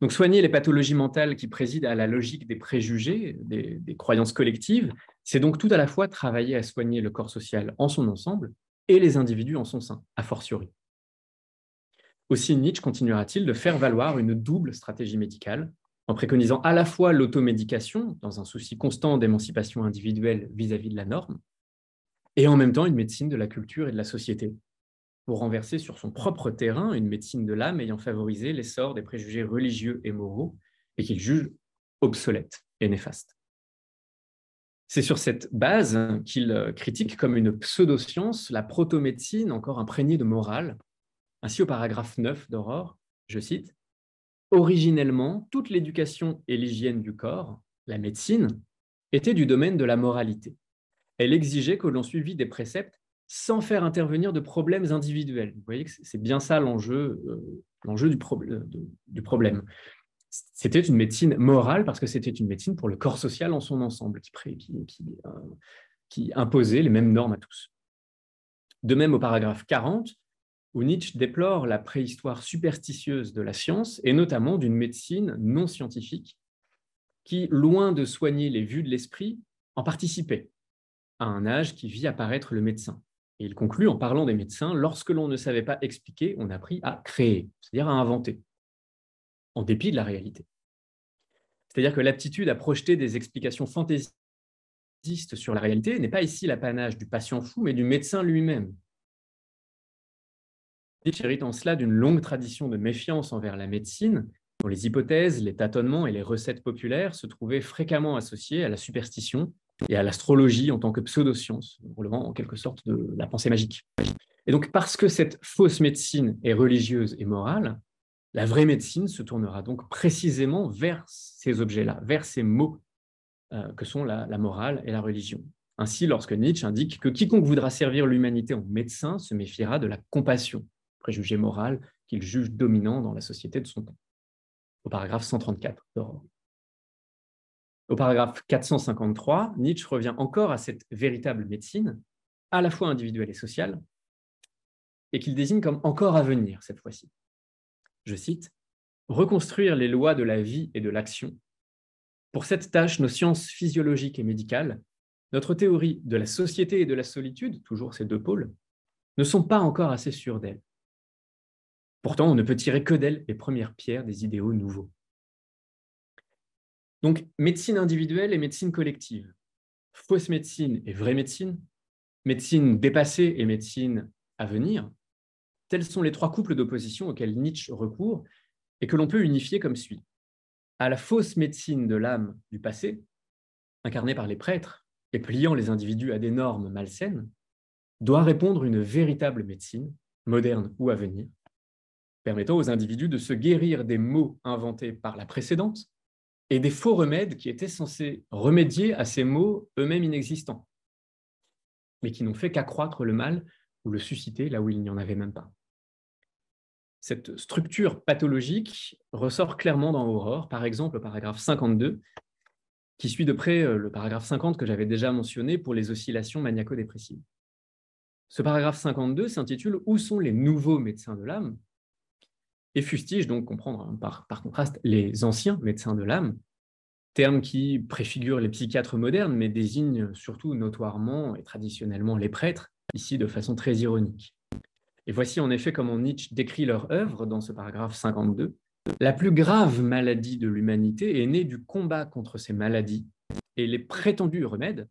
Donc soigner les pathologies mentales qui président à la logique des préjugés, des, des croyances collectives, c'est donc tout à la fois travailler à soigner le corps social en son ensemble et les individus en son sein, a fortiori. Aussi, Nietzsche continuera-t-il de faire valoir une double stratégie médicale, en préconisant à la fois l'automédication, dans un souci constant d'émancipation individuelle vis-à-vis de la norme, et en même temps une médecine de la culture et de la société, pour renverser sur son propre terrain une médecine de l'âme ayant favorisé l'essor des préjugés religieux et moraux, et qu'il juge obsolètes et néfastes. C'est sur cette base qu'il critique comme une pseudo-science la protomédecine encore imprégnée de morale, ainsi, au paragraphe 9 d'Aurore, je cite, Originellement, toute l'éducation et l'hygiène du corps, la médecine, était du domaine de la moralité. Elle exigeait que l'on suivît des préceptes sans faire intervenir de problèmes individuels. Vous voyez que c'est bien ça l'enjeu euh, du, du, problème. C'était une médecine morale parce que c'était une médecine pour le corps social en son ensemble, qui, qui, euh, qui imposait les mêmes normes à tous. De même, au paragraphe 40, où Nietzsche déplore la préhistoire superstitieuse de la science et notamment d'une médecine non scientifique qui, loin de soigner les vues de l'esprit, en participait à un âge qui vit apparaître le médecin. Et il conclut en parlant des médecins, lorsque l'on ne savait pas expliquer, on apprit à créer, c'est-à-dire à inventer, en dépit de la réalité. C'est-à-dire que l'aptitude à projeter des explications fantaisistes sur la réalité n'est pas ici l'apanage du patient fou, mais du médecin lui-même, en cela d'une longue tradition de méfiance envers la médecine, dont les hypothèses, les tâtonnements et les recettes populaires se trouvaient fréquemment associés à la superstition et à l'astrologie en tant que pseudo-science, relevant en quelque sorte de la pensée magique. Et donc, parce que cette fausse médecine est religieuse et morale, la vraie médecine se tournera donc précisément vers ces objets-là, vers ces mots euh, que sont la morale et la religion. Ainsi, lorsque Nietzsche indique que quiconque voudra servir l'humanité en médecin se méfiera de la compassion, préjugé moral qu'il juge dominant dans la société de son temps, au paragraphe 134 d'Aurore. Au paragraphe 453, Nietzsche revient encore à cette véritable médecine, à la fois individuelle et sociale, et qu'il désigne comme encore à venir cette fois-ci. Je cite, Reconstruire les lois de la vie et de l'action. Pour cette tâche, nos sciences physiologiques et médicales, notre théorie de la société et de la solitude, toujours ces deux pôles, ne sont pas encore assez sûres d'elles. Pourtant, on ne peut tirer que d'elle les premières pierres des idéaux nouveaux. Donc, médecine individuelle et médecine collective. Fausse médecine et vraie médecine. Médecine dépassée et médecine à venir. Tels sont les trois couples d'opposition auxquels Nietzsche recourt et que l'on peut unifier comme suit. À la fausse médecine de l'âme du passé, incarnée par les prêtres et pliant les individus à des normes malsaines, doit répondre une véritable médecine, moderne ou à venir, permettant aux individus de se guérir des maux inventés par la précédente et des faux remèdes qui étaient censés remédier à ces maux eux-mêmes inexistants, mais qui n'ont fait qu'accroître le mal ou le susciter là où il n'y en avait même pas. Cette structure pathologique ressort clairement dans Aurore, par exemple au paragraphe 52, qui suit de près euh, le paragraphe 50 que j'avais déjà mentionné pour les oscillations maniaco-dépressives. Ce paragraphe 52 s'intitule Où sont les nouveaux médecins de l'âme? Et fustige donc comprendre hein, par, contraste les anciens médecins de l'âme, terme qui préfigure les psychiatres modernes, mais désigne surtout notoirement et traditionnellement les prêtres, ici de façon très ironique. Et voici en effet comment Nietzsche décrit leur œuvre dans ce paragraphe 52. La plus grave maladie de l'humanité est née du combat contre ces maladies, et les prétendus remèdes,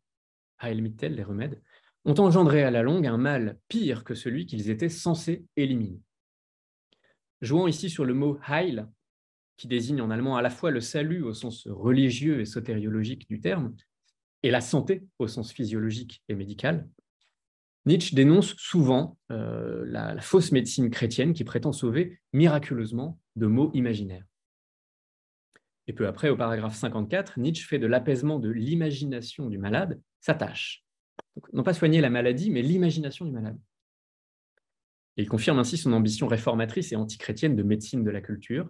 Heilmittel, les remèdes, ont engendré à la longue un mal pire que celui qu'ils étaient censés éliminer. Jouant ici sur le mot Heil, qui désigne en allemand à la fois le salut au sens religieux et sotériologique du terme, et la santé au sens physiologique et médical, Nietzsche dénonce souvent euh, la, la, fausse médecine chrétienne qui prétend sauver miraculeusement de maux imaginaires. Et peu après, au paragraphe 54, Nietzsche fait de l'apaisement de l'imagination du malade sa tâche. non pas soigner la maladie, mais l'imagination du malade. Il confirme ainsi son ambition réformatrice et antichrétienne de médecine de la culture,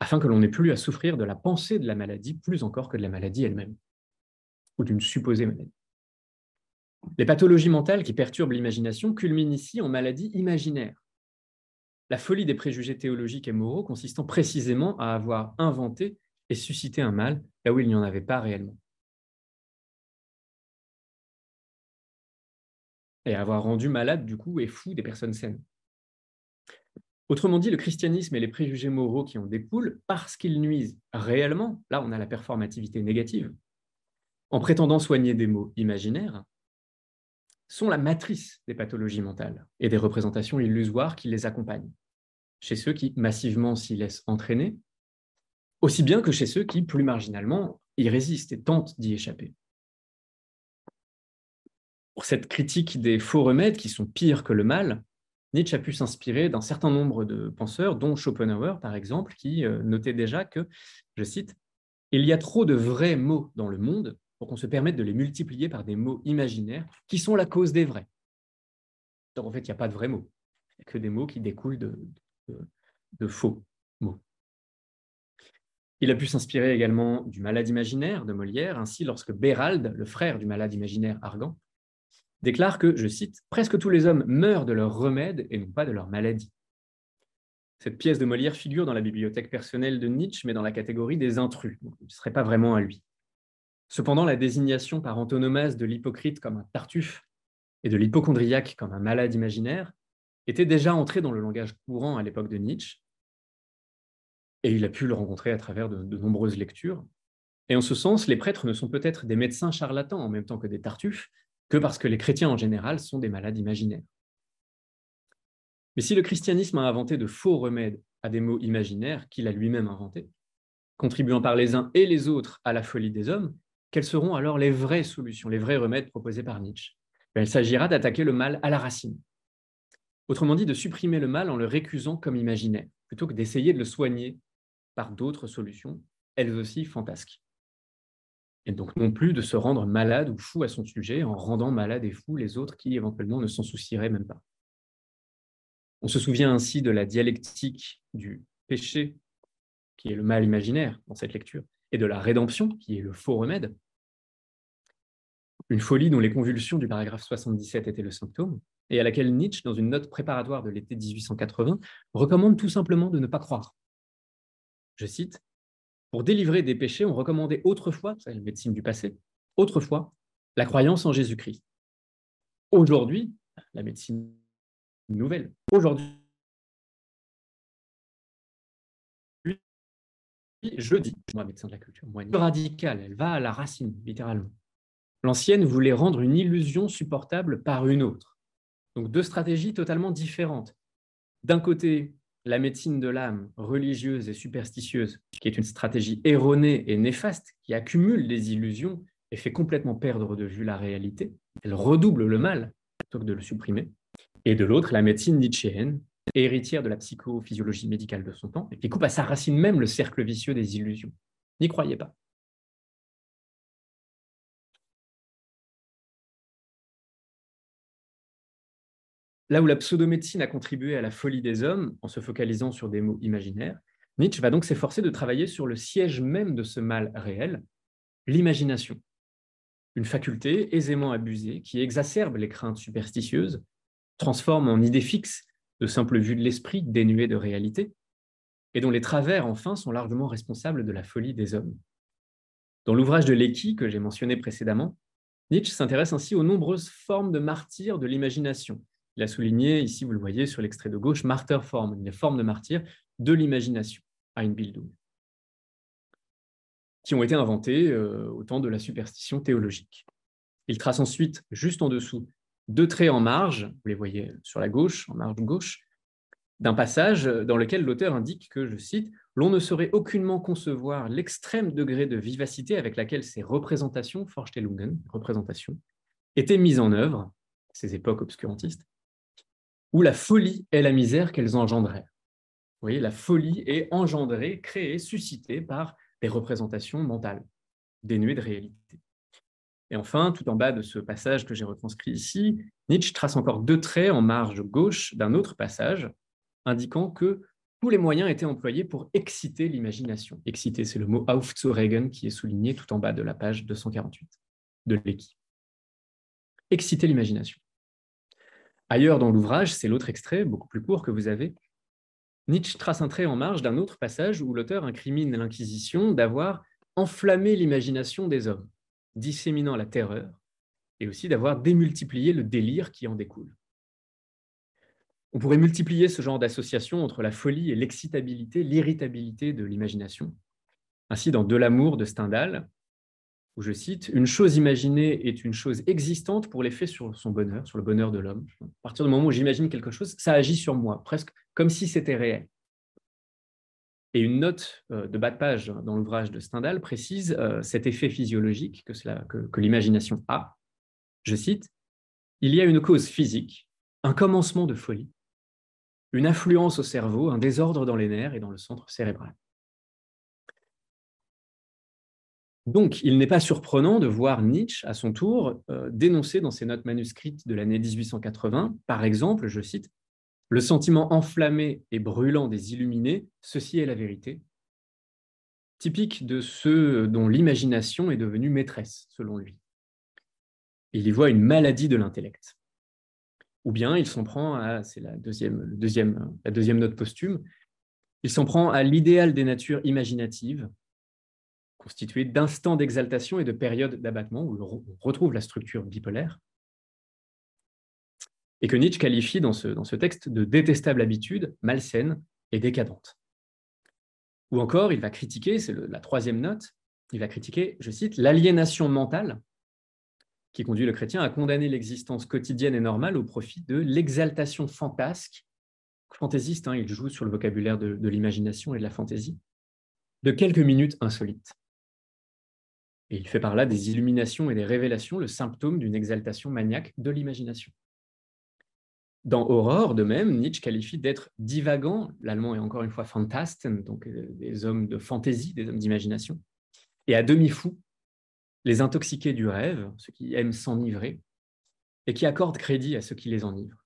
afin que l'on n'ait plus à souffrir de la pensée de la maladie, plus encore que de la maladie elle-même, ou d'une supposée maladie. Les pathologies mentales qui perturbent l'imagination culminent ici en maladies imaginaires. La folie des préjugés théologiques et moraux consistant précisément à avoir inventé et suscité un mal là où il n'y en avait pas réellement. Et avoir rendu malade, du coup, et fou des personnes saines. Autrement dit, le christianisme et les préjugés moraux qui en découlent, parce qu'ils nuisent réellement, là on a la performativité négative, en prétendant soigner des maux imaginaires, sont la matrice des pathologies mentales et des représentations illusoires qui les accompagnent, chez ceux qui massivement s'y laissent entraîner, aussi bien que chez ceux qui, plus marginalement, y résistent et tentent d'y échapper. Pour cette critique des faux remèdes qui sont pires que le mal, Nietzsche a pu s'inspirer d'un certain nombre de penseurs, dont Schopenhauer, par exemple, qui euh, notait déjà que, je cite, Il y a trop de vrais mots dans le monde pour qu'on se permette de les multiplier par des mots imaginaires qui sont la cause des vrais. Donc en fait, il n'y a pas de vrais mots, il n'y a que des mots qui découlent de, de faux mots. Il a pu s'inspirer également du malade imaginaire de Molière. Ainsi, lorsque Bérald, le frère du malade imaginaire Argan, déclare que, je cite, Presque tous les hommes meurent de leur remède et non pas de leur maladie. Cette pièce de Molière figure dans la bibliothèque personnelle de Nietzsche, mais dans la catégorie des intrus. ce ne serait pas vraiment à lui. Cependant, la désignation par antonomase de l'hypocrite comme un tartuffe et de l'hypochondriaque comme un malade imaginaire était déjà entrée dans le langage courant à l'époque de Nietzsche, et il a pu le rencontrer à travers de, de nombreuses lectures. Et en ce sens, les prêtres ne sont peut-être des médecins charlatans en même temps que des tartuffes, que parce que les chrétiens en général sont des malades imaginaires. Mais si le christianisme a inventé de faux remèdes à des mots imaginaires qu'il a lui-même inventés, contribuant par les uns et les autres à la folie des hommes, quelles seront alors les vraies solutions, les vrais remèdes proposés par Nietzsche? Ben, Il s'agira d'attaquer le mal à la racine. Autrement dit, de supprimer le mal en le récusant comme imaginaire, plutôt que d'essayer de le soigner par d'autres solutions, elles aussi fantasques et donc non plus de se rendre malade ou fou à son sujet en rendant malade et fou les autres qui éventuellement ne s'en soucieraient même pas. On se souvient ainsi de la dialectique du péché, qui est le mal imaginaire dans cette lecture, et de la rédemption, qui est le faux remède. Une folie dont les convulsions du paragraphe 77 étaient le symptôme, et à laquelle Nietzsche, dans une note préparatoire de l'été 1880, recommande tout simplement de ne pas croire. Je cite pour délivrer des péchés, on recommandait autrefois, c'est la médecine du passé, autrefois, la croyance en Jésus-Christ. Aujourd'hui, la médecine nouvelle, aujourd'hui, je dis, moi, médecin de la culture, moi, radicale, elle va à la racine, littéralement. L'ancienne voulait rendre une illusion supportable par une autre. Donc deux stratégies totalement différentes. D'un côté, la médecine de l'âme religieuse et superstitieuse, qui est une stratégie erronée et néfaste, qui accumule des illusions et fait complètement perdre de vue la réalité, elle redouble le mal plutôt que de le supprimer. Et de l'autre, la médecine nietzschéenne, héritière de la psychophysiologie médicale de son temps, et qui coupe à sa racine même le cercle vicieux des illusions. N'y croyez pas. Là où la pseudomédecine a contribué à la folie des hommes en se focalisant sur des mots imaginaires, Nietzsche va donc s'efforcer de travailler sur le siège même de ce mal réel, l'imagination. Une faculté aisément abusée qui exacerbe les craintes superstitieuses, transforme en idées fixes de simple vue de l'esprit dénuées de réalité, et dont les travers, enfin, sont largement responsables de la folie des hommes. Dans l'ouvrage de Lecky, que j'ai mentionné précédemment, Nietzsche s'intéresse ainsi aux nombreuses formes de martyrs de l'imagination. Il a souligné, ici vous le voyez sur l'extrait de gauche, Martyrform, les formes de martyrs de l'imagination, Einbildung, qui ont été inventées euh, au temps de la superstition théologique. Il trace ensuite, juste en dessous, deux traits en marge, vous les voyez sur la gauche, en marge gauche, d'un passage dans lequel l'auteur indique que, je cite, l'on ne saurait aucunement concevoir l'extrême degré de vivacité avec laquelle ces représentations, Vorstellungen, représentations, étaient mises en œuvre, ces époques obscurantistes, où la folie est la misère qu'elles engendraient. Vous voyez, la folie est engendrée, créée, suscitée par des représentations mentales, dénuées de réalité. Et enfin, tout en bas de ce passage que j'ai retranscrit ici, Nietzsche trace encore deux traits en marge gauche d'un autre passage, indiquant que tous les moyens étaient employés pour exciter l'imagination. Exciter, c'est le mot aufzuregen qui est souligné tout en bas de la page 248 de Lecky. Exciter l'imagination. Ailleurs dans l'ouvrage, c'est l'autre extrait, beaucoup plus court que vous avez, Nietzsche trace un trait en marge d'un autre passage où l'auteur incrimine l'Inquisition d'avoir enflammé l'imagination des hommes, disséminant la terreur, et aussi d'avoir démultiplié le délire qui en découle. On pourrait multiplier ce genre d'association entre la folie et l'excitabilité, l'irritabilité de l'imagination. Ainsi, dans De l'amour de Stendhal, où je cite, Une chose imaginée est une chose existante pour l'effet sur son bonheur, sur le bonheur de l'homme. À partir du moment où j'imagine quelque chose, ça agit sur moi, presque comme si c'était réel. Et une note euh, de bas de page dans l'ouvrage de Stendhal précise euh, cet effet physiologique que, que l'imagination a. Je cite, Il y a une cause physique, un commencement de folie, une influence au cerveau, un désordre dans les nerfs et dans le centre cérébral. Donc, il n'est pas surprenant de voir Nietzsche, à son tour, euh, dénoncer dans ses notes manuscrites de l'année 1880, par exemple, je cite, Le sentiment enflammé et brûlant des illuminés, ceci est la vérité, typique de ceux dont l'imagination est devenue maîtresse, selon lui. Il y voit une maladie de l'intellect ou bien il s'en prend à, c'est la deuxième, deuxième, la deuxième note posthume, il s'en prend à l'idéal des natures imaginatives, constitué d'instants d'exaltation et de périodes d'abattement, où on retrouve la structure bipolaire, et que Nietzsche qualifie dans ce, texte de détestable habitude, malsaine et décadente. Ou encore, il va critiquer, c'est la troisième note, il va critiquer, je cite, l'aliénation mentale qui conduit le chrétien à condamner l'existence quotidienne et normale au profit de l'exaltation fantasque, fantaisiste, hein, il joue sur le vocabulaire de l'imagination et de la fantaisie, de quelques minutes insolites. Et il fait par là des illuminations et des révélations le symptôme d'une exaltation maniaque de l'imagination. Dans Aurore, de même, Nietzsche qualifie d'être divagant, l'allemand est encore une fois fantasten, donc euh, des hommes de fantaisie, des hommes d'imagination, et à demi fou, les intoxiqués du rêve, ceux qui aiment s'enivrer, et qui accordent crédit à ceux qui les enivrent,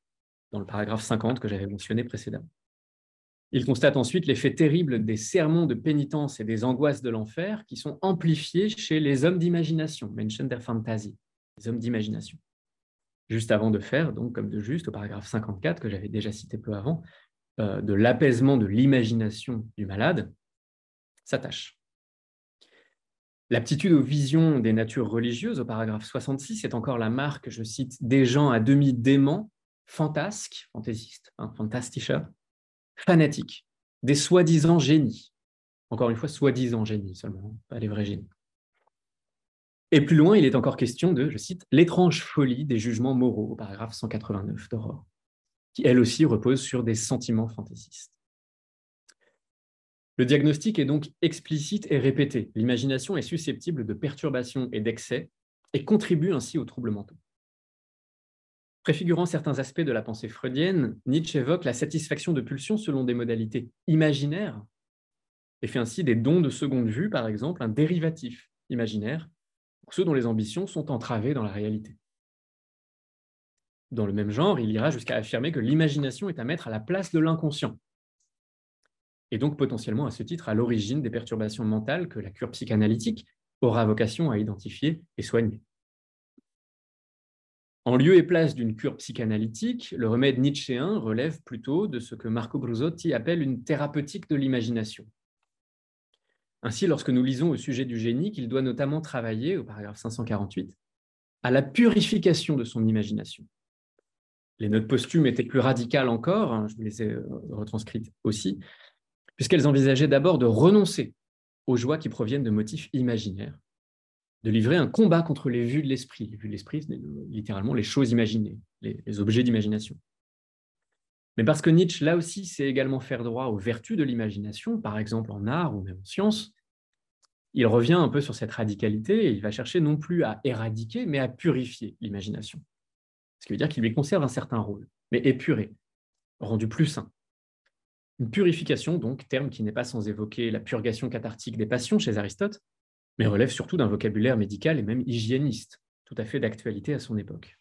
dans le paragraphe 50 que j'avais mentionné précédemment. Il constate ensuite l'effet terrible des sermons de pénitence et des angoisses de l'enfer qui sont amplifiés chez les hommes d'imagination, Menschen der Fantasie, les hommes d'imagination. Juste avant de faire, donc comme de juste, au paragraphe 54 que j'avais déjà cité peu avant, euh, de l'apaisement de l'imagination du malade, s'attache. L'aptitude aux visions des natures religieuses, au paragraphe 66, est encore la marque, je cite, des gens à demi déments, fantasques, fantaisistes, hein, fanatiques, des soi-disant génies. Encore une fois, soi-disant génies seulement, pas les vrais génies. Et plus loin, il est encore question de, je cite, l'étrange folie des jugements moraux, au paragraphe 189 d'Aurore, qui elle aussi repose sur des sentiments fantaisistes. Le diagnostic est donc explicite et répété. L'imagination est susceptible de perturbations et d'excès et contribue ainsi aux troubles mentaux. Préfigurant certains aspects de la pensée freudienne, Nietzsche évoque la satisfaction de pulsions selon des modalités imaginaires et fait ainsi des dons de seconde vue, par exemple, un dérivatif imaginaire pour ceux dont les ambitions sont entravées dans la réalité. Dans le même genre, il ira jusqu'à affirmer que l'imagination est à mettre à la place de l'inconscient, et donc potentiellement à ce titre à l'origine des perturbations mentales que la cure psychanalytique aura vocation à identifier et soigner. En lieu et place d'une cure psychanalytique, le remède nietzschéen relève plutôt de ce que Marco Brusotti appelle une thérapeutique de l'imagination. Ainsi, lorsque nous lisons au sujet du génie qu'il doit notamment travailler, au paragraphe 548, à la purification de son imagination. Les notes posthumes étaient plus radicales encore, hein, je vous les ai euh, retranscrites aussi, puisqu'elles envisageaient d'abord de renoncer aux joies qui proviennent de motifs imaginaires, de livrer un combat contre les vues de l'esprit. Les vues de l'esprit, c'est littéralement les choses imaginées, les, objets d'imagination. Mais parce que Nietzsche, là aussi, sait également faire droit aux vertus de l'imagination, par exemple en art ou même en sciences, il revient un peu sur cette radicalité et il va chercher non plus à éradiquer, mais à purifier l'imagination. Ce qui veut dire qu'il lui conserve un certain rôle, mais épuré, rendu plus sain. Une purification, donc, terme qui n'est pas sans évoquer la purgation cathartique des passions chez Aristote, mais relève surtout d'un vocabulaire médical et même hygiéniste, tout à fait d'actualité à son époque.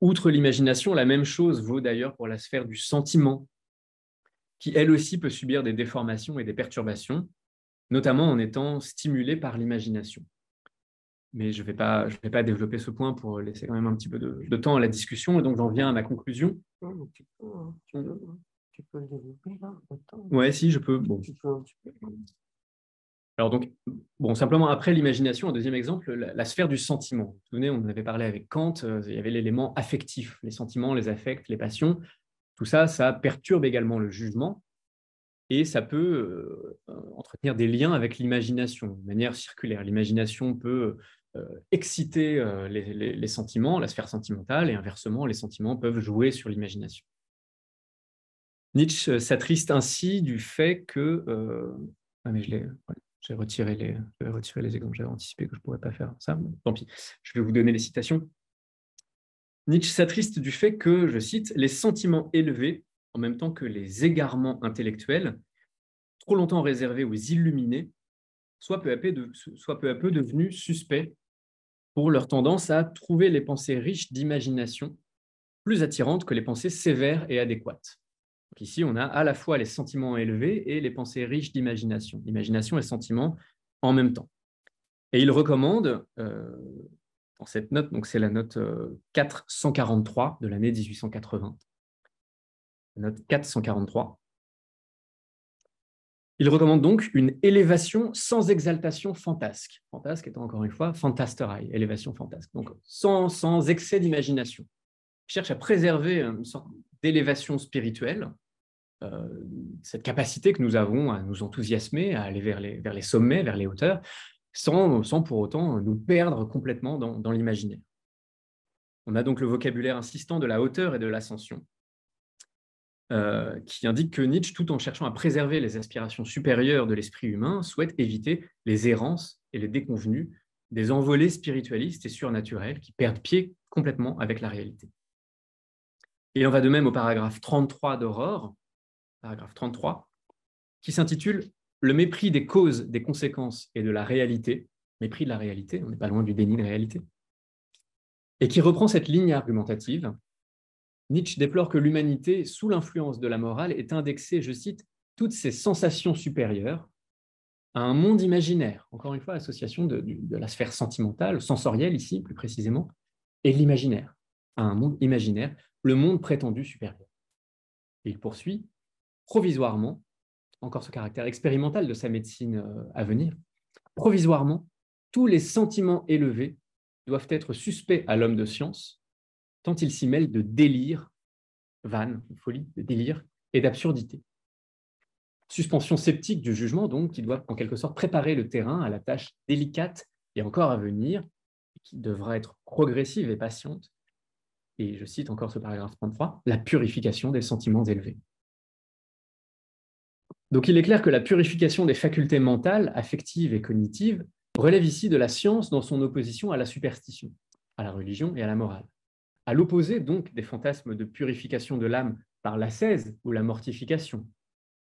Outre l'imagination, la même chose vaut d'ailleurs pour la sphère du sentiment, qui elle aussi peut subir des déformations et des perturbations, notamment en étant stimulée par l'imagination. Mais je ne vais, pas, vais pas développer ce point pour laisser quand même un petit peu de, temps à la discussion, et donc j'en viens à ma conclusion. Tu peux, le développer là Ouais, si, je peux. Bon. Alors donc, bon, simplement après l'imagination, un deuxième exemple, la, sphère du sentiment. Vous vous souvenez, on en avait parlé avec Kant, euh, il y avait l'élément affectif, les sentiments, les affects, les passions. Tout ça, ça perturbe également le jugement et ça peut euh, entretenir des liens avec l'imagination de manière circulaire. L'imagination peut euh, exciter les, sentiments, la sphère sentimentale, et inversement, les sentiments peuvent jouer sur l'imagination. Nietzsche s'attriste ainsi du fait que... Ah, mais je l'ai... J'ai retiré les, retiré les exemples, j'avais anticipé que je ne pourrais pas faire ça, tant pis. Je vais vous donner les citations. Nietzsche s'attriste du fait que, je cite, les sentiments élevés, en même temps que les égarements intellectuels, trop longtemps réservés aux illuminés, peu à peu, de, soient peu, à peu devenus suspects pour leur tendance à trouver les pensées riches d'imagination plus attirantes que les pensées sévères et adéquates ici, on a à la fois les sentiments élevés et les pensées riches d'imagination. Imagination et sentiment en même temps. Et il recommande, euh, dans cette note, c'est la note 443 euh, de l'année 1880, note 443, il recommande donc une élévation sans exaltation fantasque. Fantasque étant encore une fois fantasterai, élévation fantasque. Donc sans, sans excès d'imagination. Il cherche à préserver une sorte d'élévation spirituelle cette capacité que nous avons à nous enthousiasmer, à aller vers les, sommets, vers les hauteurs, sans, sans pour autant nous perdre complètement dans, dans l'imaginaire. On a donc le vocabulaire insistant de la hauteur et de l'ascension, euh, qui indique que Nietzsche, tout en cherchant à préserver les aspirations supérieures de l'esprit humain, souhaite éviter les errances et les déconvenues des envolées spiritualistes et surnaturelles qui perdent pied complètement avec la réalité. Et on va de même au paragraphe 33 d'Aurore, paragraphe 33, qui s'intitule Le mépris des causes, des conséquences et de la réalité, mépris de la réalité, on n'est pas loin du déni de réalité, et qui reprend cette ligne argumentative. Nietzsche déplore que l'humanité, sous l'influence de la morale, est indexée, je cite, toutes ses sensations supérieures à un monde imaginaire, encore une fois, association de, de la sphère sentimentale, sensorielle ici plus précisément, et l'imaginaire, à un monde imaginaire, le monde prétendu supérieur. Et il poursuit, provisoirement, encore ce caractère expérimental de sa médecine euh, à venir, provisoirement, tous les sentiments élevés doivent être suspects à l'homme de science, tant il s'y mêle de délire, vanne, folie, de délire et d'absurdité. Suspension sceptique du jugement, donc, qui doit en quelque sorte préparer le terrain à la tâche délicate et encore à venir, qui devra être progressive et patiente. Et je cite encore ce paragraphe 33, la purification des sentiments élevés. Donc il est clair que la purification des facultés mentales, affectives et cognitives relève ici de la science dans son opposition à la superstition, à la religion et à la morale. À l'opposé donc des fantasmes de purification de l'âme par l'ascèse ou la mortification,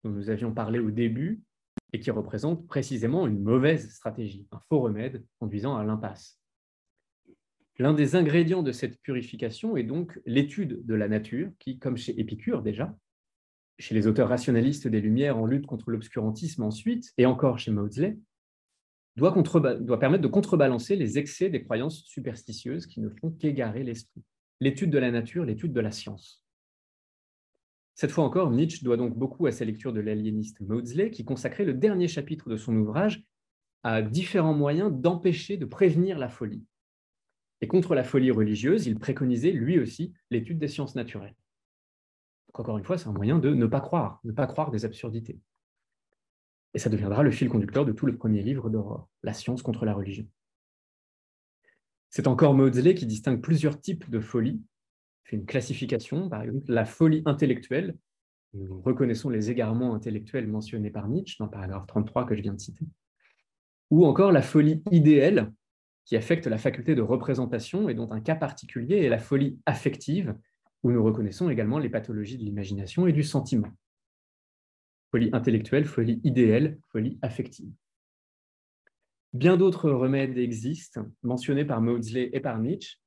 dont nous avions parlé au début et qui représentent précisément une mauvaise stratégie, un faux remède conduisant à l'impasse. L'un des ingrédients de cette purification est donc l'étude de la nature, qui, comme chez Épicure déjà, chez les auteurs rationalistes des Lumières en lutte contre l'obscurantisme ensuite, et encore chez Maudsley, doit, permettre de contrebalancer les excès des croyances superstitieuses qui ne font qu'égarer l'esprit. L'étude de la nature, l'étude de la science. Cette fois encore, Nietzsche doit donc beaucoup à sa lecture de l'aliéniste Maudsley, qui consacrait le dernier chapitre de son ouvrage à différents moyens d'empêcher, de prévenir la folie. Et contre la folie religieuse, il préconisait lui aussi l'étude des sciences naturelles. Encore une fois, c'est un moyen de ne pas croire, ne pas croire des absurdités. Et ça deviendra le fil conducteur de tout le premier livre d'Aurore, La science contre la religion. C'est encore Maudsley qui distingue plusieurs types de folie, fait une classification, par exemple la folie intellectuelle, nous reconnaissons les égarements intellectuels mentionnés par Nietzsche dans le paragraphe 33 que je viens de citer, ou encore la folie idéale, qui affecte la faculté de représentation et dont un cas particulier est la folie affective, où nous reconnaissons également les pathologies de l'imagination et du sentiment folie intellectuelle, folie idéale, folie affective. Bien d'autres remèdes existent, mentionnés par Maudsley et par Nietzsche,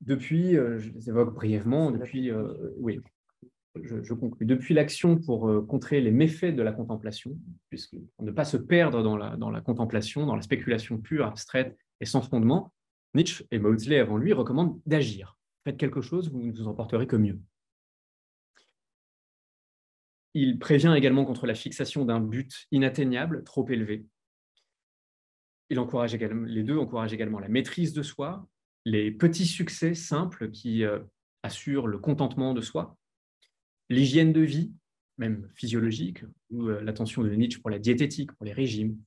depuis, euh, je les évoque brièvement, depuis, euh, oui, je, conclue, depuis l'action pour euh, contrer les méfaits de la contemplation, puisque ne pas se perdre dans la, dans la contemplation, dans la spéculation pure, abstraite et sans fondement, Nietzsche et Maudsley avant lui recommandent d'agir. Faites quelque chose, vous ne vous en porterez que mieux. Il prévient également contre la fixation d'un but inatteignable, trop élevé. Il encourage également, les deux encouragent également la maîtrise de soi, les petits succès simples qui euh, assurent le contentement de soi, l'hygiène de vie, même physiologique, ou euh, l'attention de Nietzsche pour la diététique, pour les régimes,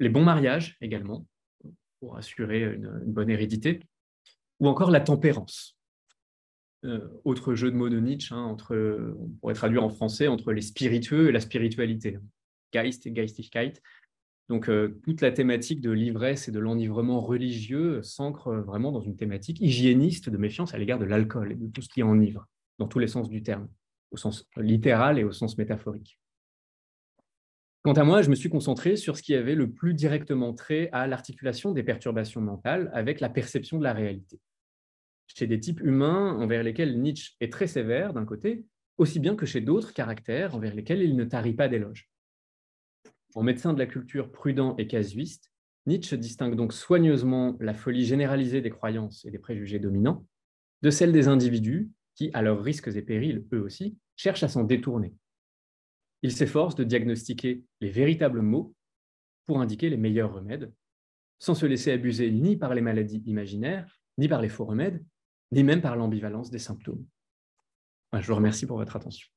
les bons mariages également, pour assurer une bonne hérédité, ou encore la tempérance, euh, autre jeu de mots de Nietzsche, hein, entre, on pourrait traduire en français entre les spiritueux et la spiritualité. Geist et Geistigkeit. Donc, euh, toute la thématique de l'ivresse et de l'enivrement religieux s'ancre vraiment dans une thématique hygiéniste de méfiance à l'égard de l'alcool et de tout ce qui enivre, dans tous les sens du terme, au sens littéral et au sens métaphorique. Quant à moi, je me suis concentré sur ce qui avait le plus directement trait à l'articulation des perturbations mentales avec la perception de la réalité chez des types humains envers lesquels Nietzsche est très sévère d'un côté, aussi bien que chez d'autres caractères envers lesquels il ne tarit pas d'éloges. En médecin de la culture prudent et casuiste, Nietzsche distingue donc soigneusement la folie généralisée des croyances et des préjugés dominants de celle des individus qui, à leurs risques et périls, eux aussi, cherchent à s'en détourner. Il s'efforce de diagnostiquer les véritables mots pour indiquer les meilleurs remèdes, sans se laisser abuser ni par les maladies imaginaires, ni par les faux remèdes, ni même par l'ambivalence des symptômes. Je vous remercie pour votre attention.